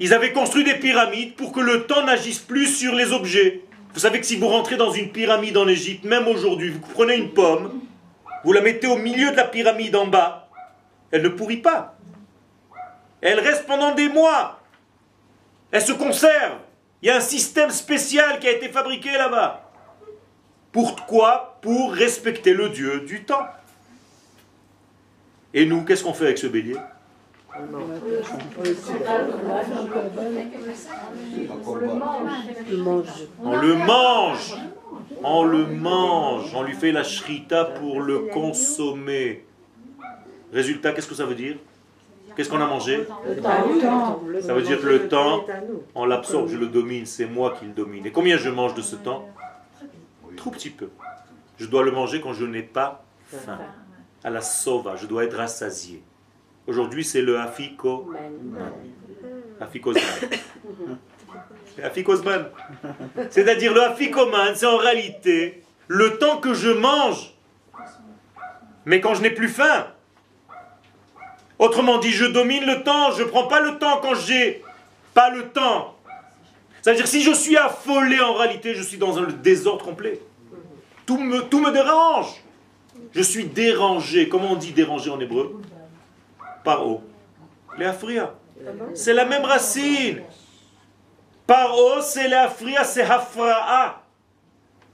Ils avaient construit des pyramides pour que le temps n'agisse plus sur les objets. Vous savez que si vous rentrez dans une pyramide en Égypte, même aujourd'hui, vous prenez une pomme, vous la mettez au milieu de la pyramide en bas, elle ne pourrit pas. Elle reste pendant des mois. Elle se conserve. Il y a un système spécial qui a été fabriqué là-bas. Pourquoi Pour respecter le Dieu du temps. Et nous, qu'est-ce qu'on fait avec ce bélier On le mange. On le mange. On lui fait la shrita pour le consommer. Résultat, qu'est-ce que ça veut dire Qu'est-ce qu'on a mangé Ça veut dire que le temps, on l'absorbe, je le domine, c'est moi qui le domine. Et combien je mange de ce temps Trop petit peu. Je dois le manger quand je n'ai pas faim. À la sova, je dois être rassasié. Aujourd'hui, c'est le afiko. Afikosman. Afikosman. C'est-à-dire le afikoman, c'est en réalité le temps que je mange. Mais quand je n'ai plus faim. Autrement dit, je domine le temps, je ne prends pas le temps quand j'ai pas le temps. C'est-à-dire si je suis affolé en réalité, je suis dans un désordre complet. Tout me, tout me dérange. Je suis dérangé. Comment on dit dérangé en hébreu? Paro. Léafria. C'est la même racine. Paro, c'est léafria, c'est hafra'a.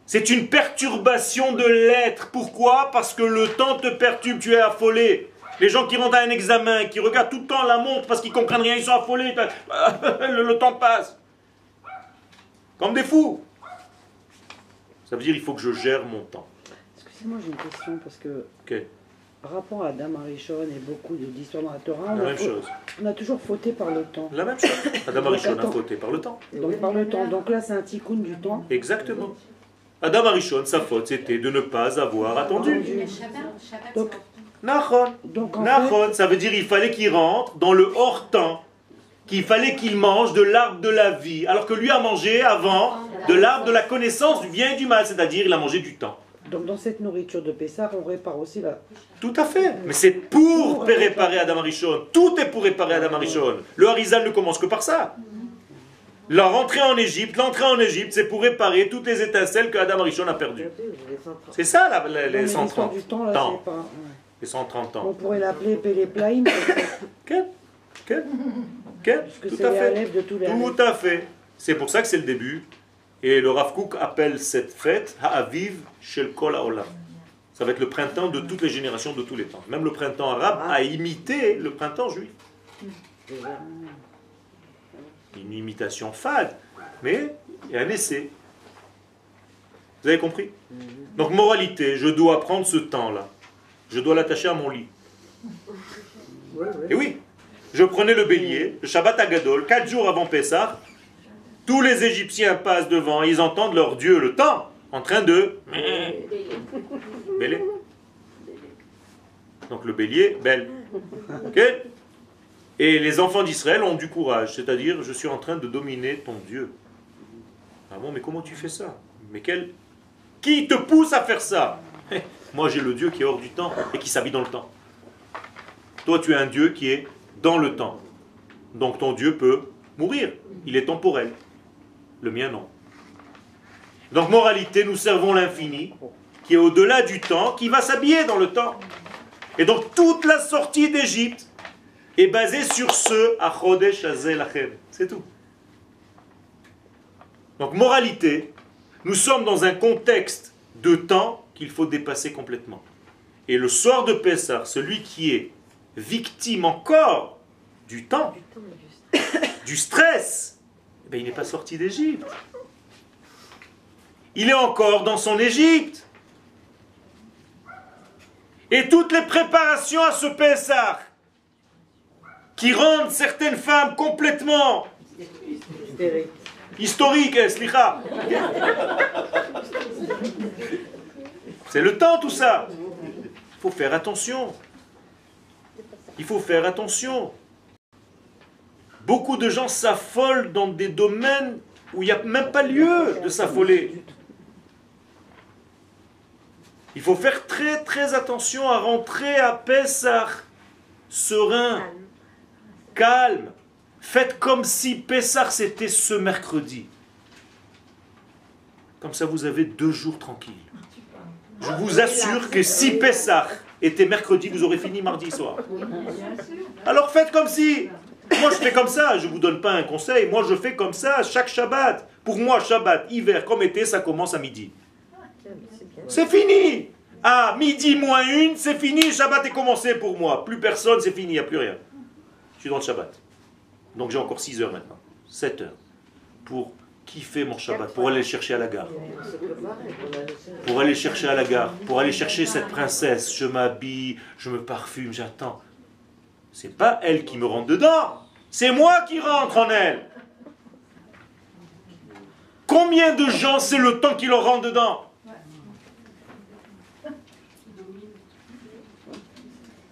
C'est une perturbation de l'être. Pourquoi? Parce que le temps te perturbe, tu es affolé. Les gens qui rentrent à un examen, qui regardent tout le temps la montre parce qu'ils comprennent rien, ils sont affolés. Le, le temps passe. Comme des fous. Ça veut dire qu'il faut que je gère mon temps. Excusez-moi, j'ai une question parce que Ok, par rapport à Adam Arishon et beaucoup de- d'histoires dans la Torah, on, la a même fa- chose. on a toujours fauté par le temps. La même chose. Adam Arishon a fauté par le temps. Donc par le temps. Donc là, c'est un tikkun du temps. Exactement. Adam Arishon, sa faute, c'était de ne pas avoir attendu. Donc, Nachon. donc fait, ça veut dire qu'il fallait qu'il rentre dans le hors-temps. Qu'il fallait qu'il mange de l'arbre de la vie. Alors que lui a mangé avant de l'arbre de la connaissance du bien et du mal. C'est-à-dire, il a mangé du temps. donc dans cette nourriture de Pessah, on répare aussi la. Tout à fait. Mais c'est pour réparer Adam Arishon. Tout est pour réparer Adam Arishon. Le Harizal ne commence que par ça. La rentrée en Égypte, l'entrée en Égypte, c'est pour réparer toutes les étincelles que Adam Arishon a perdues. C'est ça la- la- les l'histoire 130 du temps, là, temps. pas. Ouais. Les 130 On ans. pourrait l'appeler Péléplaïm, Quel? Que Tout c'est à fait. De. Tout à fait. C'est pour ça que c'est le début. Et le Rav Kook appelle cette fête Ha'aviv Shel Kol Haolam. Ça va être le printemps de toutes les générations de tous les temps. Même le printemps arabe a imité le printemps juif. Une imitation fade, mais il y a un essai. Vous avez compris? Donc moralité, je dois prendre ce temps-là. Je dois l'attacher à mon lit. Et oui, je prenais le bélier, le Shabbat Agadol, quatre jours avant Pessah. Tous les Égyptiens passent devant, ils entendent leur Dieu, le temps, en train de... Bélier. Donc le bélier, belle. Ok Et les enfants d'Israël ont du courage, c'est-à-dire, je suis en train de dominer ton Dieu. Ah bon, mais comment tu fais ça? Mais quel... Qui te pousse à faire ça? Moi j'ai le Dieu qui est hors du temps et qui s'habille dans le temps. Toi, tu es un Dieu qui est dans le temps. Donc ton Dieu peut mourir. Il est temporel. Le mien, non. Donc, moralité, nous servons l'infini, qui est au-delà du temps, qui va s'habiller dans le temps. Et donc, toute la sortie d'Égypte est basée sur ce Achodesh Hazel Lachem. C'est tout. Donc, moralité, nous sommes dans un contexte de temps qu'il faut dépasser complètement. Et le soir de Pessah, celui qui est victime encore du temps, du stress, eh ben, il n'est pas sorti d'Égypte. Il est encore dans son Égypte. Et toutes les préparations à ce Pessah qui rendent certaines femmes complètement historiques, eh, slicha. C'est le temps tout ça. Il faut faire attention. Il faut faire attention. Beaucoup de gens s'affolent dans des domaines où il n'y a même pas lieu de s'affoler. Il faut faire très très attention à rentrer à Pessah serein, calme, Faites comme si Pessah c'était ce mercredi. Comme ça, vous avez deux jours tranquilles. Je vous assure que si Pessah était mercredi, vous aurez fini mardi soir. Alors faites comme si. Moi, je fais comme ça. Je ne vous donne pas un conseil. Moi, je fais comme ça chaque Shabbat. Pour moi, Shabbat, hiver comme été, ça commence à midi. C'est fini. À midi moins une, c'est fini. Shabbat est commencé pour moi. Plus personne, c'est fini. Il n'y a plus rien. Je suis dans le Shabbat. Donc j'ai encore 6 heures maintenant. 7 heures. Pour kiffer mon Shabbat. Pour aller chercher à la gare. Pour aller chercher à la gare. Pour aller chercher cette princesse. Je m'habille, je me parfume, j'attends. C'est pas elle qui me rentre dedans. C'est moi qui rentre en elle. Combien de gens, c'est le temps qui leur rentre dedans?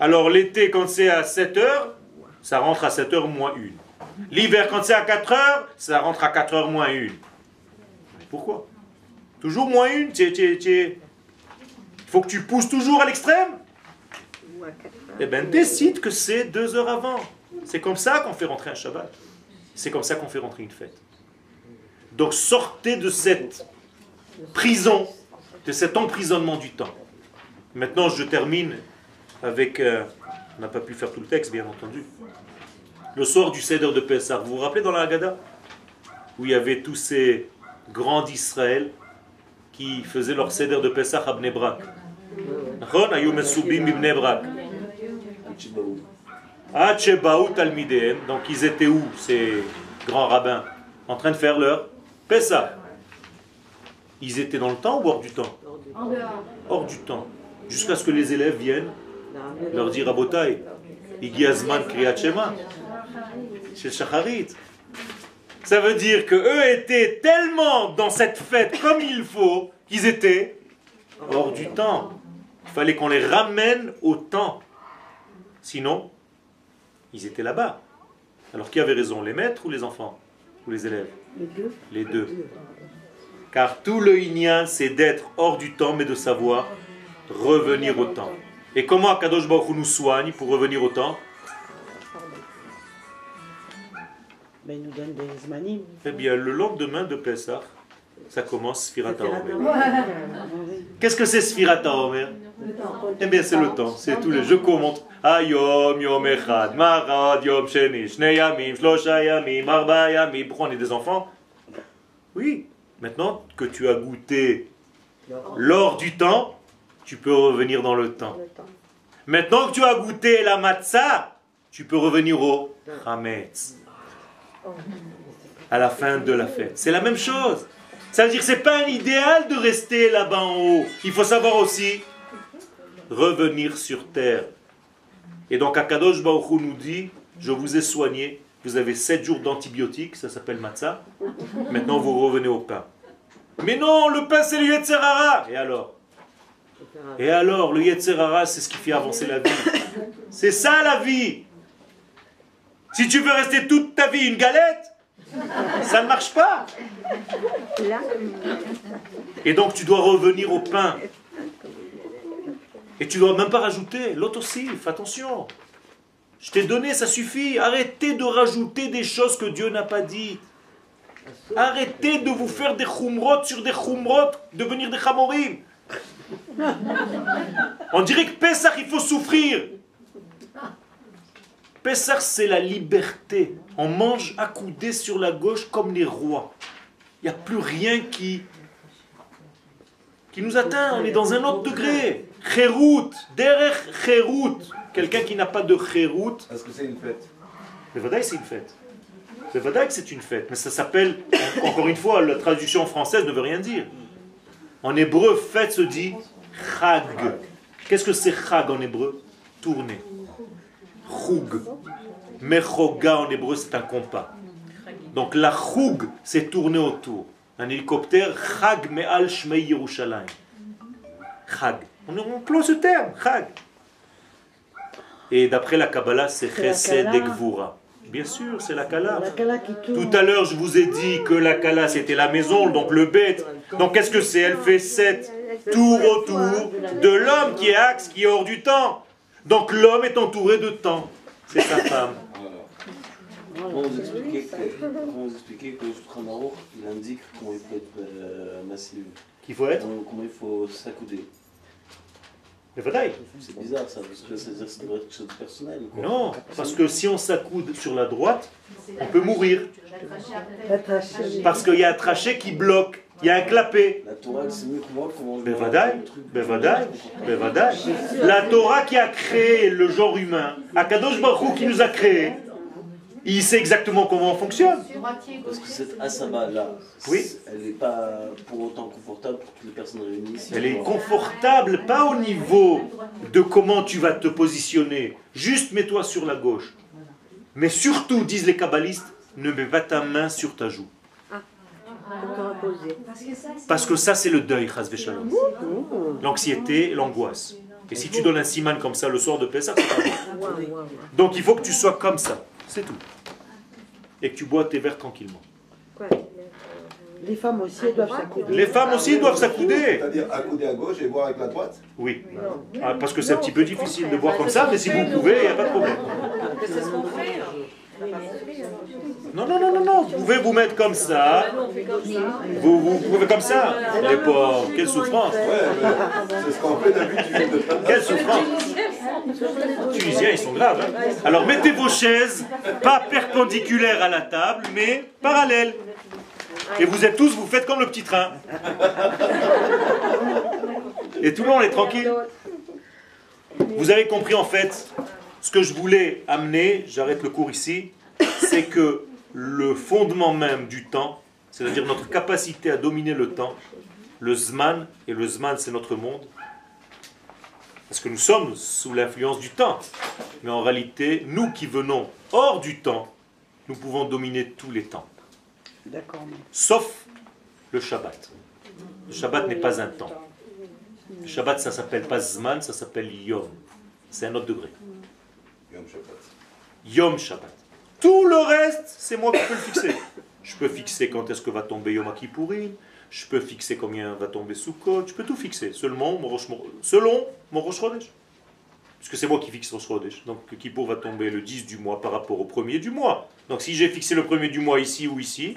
Alors l'été, quand c'est à 7 heures, ça rentre à 7 heures moins 1. L'hiver, quand c'est à 4 heures, ça rentre à 4 heures moins 1. Pourquoi? Toujours moins 1 Il faut que tu pousses toujours à l'extrême? Eh bien, décide que c'est 2 heures avant. C'est comme ça qu'on fait rentrer un Shabbat. C'est comme ça qu'on fait rentrer une fête. Donc sortez de cette prison, de cet emprisonnement du temps. Maintenant, je termine avec... euh, on n'a pas pu faire tout le texte, bien entendu. Le sort du Seder de Pessah, vous vous rappelez dans la Haggadah? Où il y avait tous ces grands d'Israël qui faisaient leur Seder de Pessah à Bnebrak. Ah, Donc ils étaient où ces grands rabbins? En train de faire leur Pessah. Ils étaient dans le temps ou hors du temps? Hors du temps. Jusqu'à ce que les élèves viennent leur dire à Botaï, Igi Azman Kriyat chez Shacharit. Ça veut dire que eux étaient tellement dans cette fête comme il faut qu'ils étaient hors du temps. Il fallait qu'on les ramène au temps. Sinon, ils étaient là-bas. Alors qui avait raison, les maîtres ou les enfants Ou les élèves? Les deux. Les deux. Car tout le Inyan, c'est d'être hors du temps, mais de savoir revenir au temps. Et comment Akadosh Baruch Hu nous soigne pour revenir au temps? Ben, il nous donne des zmanim. Eh bien, le lendemain de Pessah, ça commence Sfirata Omer. Qu'est-ce que c'est Sfirata Omer? Eh bien, c'est le temps. C'est tous les. Je commente. Ayom, Yom Echad, Marad, Yom Sheni, Shnei Yamim, Shlosha Yamim, Arba Yamim. Pourquoi on est des enfants? Oui. Maintenant que tu as goûté l'or du temps, tu peux revenir dans le temps. Maintenant que tu as goûté la matzah, tu peux revenir au Hametz. À la fin de la fête. C'est la même chose. Ça veut dire que ce n'est pas un idéal de rester là-bas en haut. Il faut savoir aussi revenir sur terre. Et donc Akadosh Baruch nous dit, je vous ai soigné, vous avez 7 jours d'antibiotiques, ça s'appelle matzah. Maintenant vous revenez au pain. Mais non, le pain c'est le Yetzerara. Et alors? Et alors, le Yetzerara, c'est ce qui fait avancer la vie. C'est ça la vie. Si tu veux rester toute ta vie une galette, ça ne marche pas. Et donc tu dois revenir au pain. Et tu dois même pas rajouter. L'autre aussi, fais attention. Je t'ai donné, ça suffit. Arrêtez de rajouter des choses que Dieu n'a pas dit. Arrêtez de vous faire des khumrot sur des khumrot, devenir des chamorim. On dirait que Pessah, il faut souffrir. Pessah, c'est la liberté. On mange accoudé sur la gauche comme les rois. Il n'y a plus rien qui, qui nous atteint. On est dans un autre degré. Kherout, derech Kherout. Quelqu'un qui n'a pas de Kherout, Est-ce que c'est une fête le Vadaï, c'est une fête. Le Vadaï, c'est une fête. Mais ça s'appelle, encore une fois, la traduction française ne veut rien dire. En hébreu, fête se dit Chag. Qu'est-ce que c'est Chag en hébreu? Tourner. Choug. Mechoga en hébreu, c'est un compas. Donc la choug, c'est tourner autour. Un hélicoptère, Chag me'al shmei Yerushalayim. Chag. On emploie ce terme, Chag. Et d'après la Kabbalah, c'est Chesed Gvura. Bien sûr, c'est la Kala. Tout à l'heure, je vous ai dit que la Kala, c'était la maison, donc le bête. Donc qu'est-ce que c'est Elle fait sept tours autour de l'homme qui est axe, qui est hors du temps? Donc l'homme est entouré de temps. C'est sa femme. Comment vous expliquez que, comment vous expliquez que le il indique comment il faut être euh, massif? Qu'il faut être? Comment, comment il faut s'accouder? Mais vadaï. C'est bizarre ça, parce que c'est- ça devrait être quelque chose de personnel. quoi. Non, parce que si on s'accoude sur la droite, on peut mourir. Parce qu'il y a un trachet qui bloque, il y a un clapet. La Torah, sait mieux que moi comment je vadaï, mais vadaï. La Torah qui a créé le genre humain, Akadosh Baruch qui nous a créé, il sait exactement comment on fonctionne. Parce que cette asaba là, Oui. elle n'est pas pour autant confortable pour toutes les personnes réunies ici. Elle est confortable, pas au niveau de comment tu vas te positionner. Juste mets-toi sur la gauche. Mais surtout, disent les kabbalistes, ne mets pas ta main sur ta joue. Parce que ça, c'est- le deuil. L'anxiété, l'angoisse. Et si tu donnes un siman comme ça le soir de Pessah, c'est pas bon. Donc il faut que tu sois comme ça. C'est tout. Et que tu bois tes verres tranquillement. Les femmes aussi, elles doivent s'accouder. Les femmes aussi doivent s'accouder. C'est-à-dire accouder à gauche et boire avec la droite Oui. Ah, parce que c'est un petit peu difficile de boire comme ça, mais si vous pouvez, il n'y a pas de problème. C'est ce qu'on fait. Non, non, non, non, non. Vous pouvez vous mettre comme ça. Vous, vous pouvez comme ça. Les pauvres, quelle souffrance. Ouais, mais c'est ce qu'on fait d'habitude. Quelle souffrance. Les Tunisiens, ils sont graves. hein. Alors mettez vos chaises, pas perpendiculaires à la table, mais parallèles. Et vous êtes tous, vous faites comme le petit train. Et tout le monde est tranquille. Vous avez compris en fait ce que je voulais amener, j'arrête le cours ici, c'est que le fondement même du temps, c'est-à-dire notre capacité à dominer le temps, le Zman, et le Zman c'est notre monde, parce que nous sommes sous l'influence du temps, mais en réalité, nous qui venons hors du temps, nous pouvons dominer tous les temps, sauf le Shabbat. Le Shabbat n'est pas un temps. Le Shabbat, ça s'appelle pas Zman, ça s'appelle Yom. C'est un autre degré. Yom Shabbat. Yom Shabbat. Tout le reste, c'est moi qui peux le fixer. Je peux fixer quand est-ce que va tomber Yom Kippourim, je peux fixer combien va tomber Sukkot, je peux tout fixer, selon mon Rosh, selon mon Rosh Chodesh. Puisque c'est moi qui fixe Rosh Chodesh. Donc Kippour va tomber le 10 du mois par rapport au premier du mois. Donc si j'ai fixé le premier du mois ici ou ici,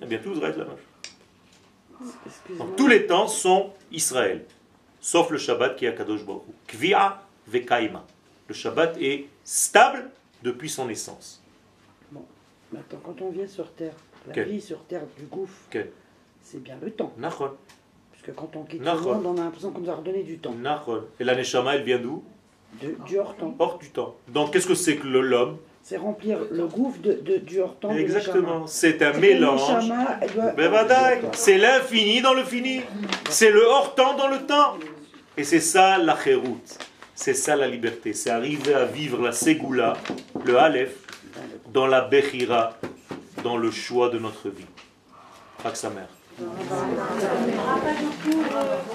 eh bien tout devrait être la même. Donc tous les temps sont Israël, sauf le Shabbat qui est à Kadosh Baruch. Kvia vekaima. Le Shabbat est stable depuis son essence. Attends, quand on vient sur Terre, la Quel vie sur Terre du gouffre, c'est bien le temps. Parce que quand on quitte le monde, on a l'impression qu'on nous a redonné du temps. Et la Neshama, elle vient d'où? Du hors-temps. Hors du temps. Donc qu'est-ce que c'est que le- l'homme? C'est remplir le gouffre de, de- du hors-temps. Exactement. C'est un mélange. Doit- Ben vadaï, C'est l'infini dans le fini. C'est le hors-temps dans le temps. Et c'est ça la chérout. C'est ça la liberté. C'est arriver à vivre la ségoula, le Aleph, dans la Bechira, dans le choix de notre vie. Pas mère.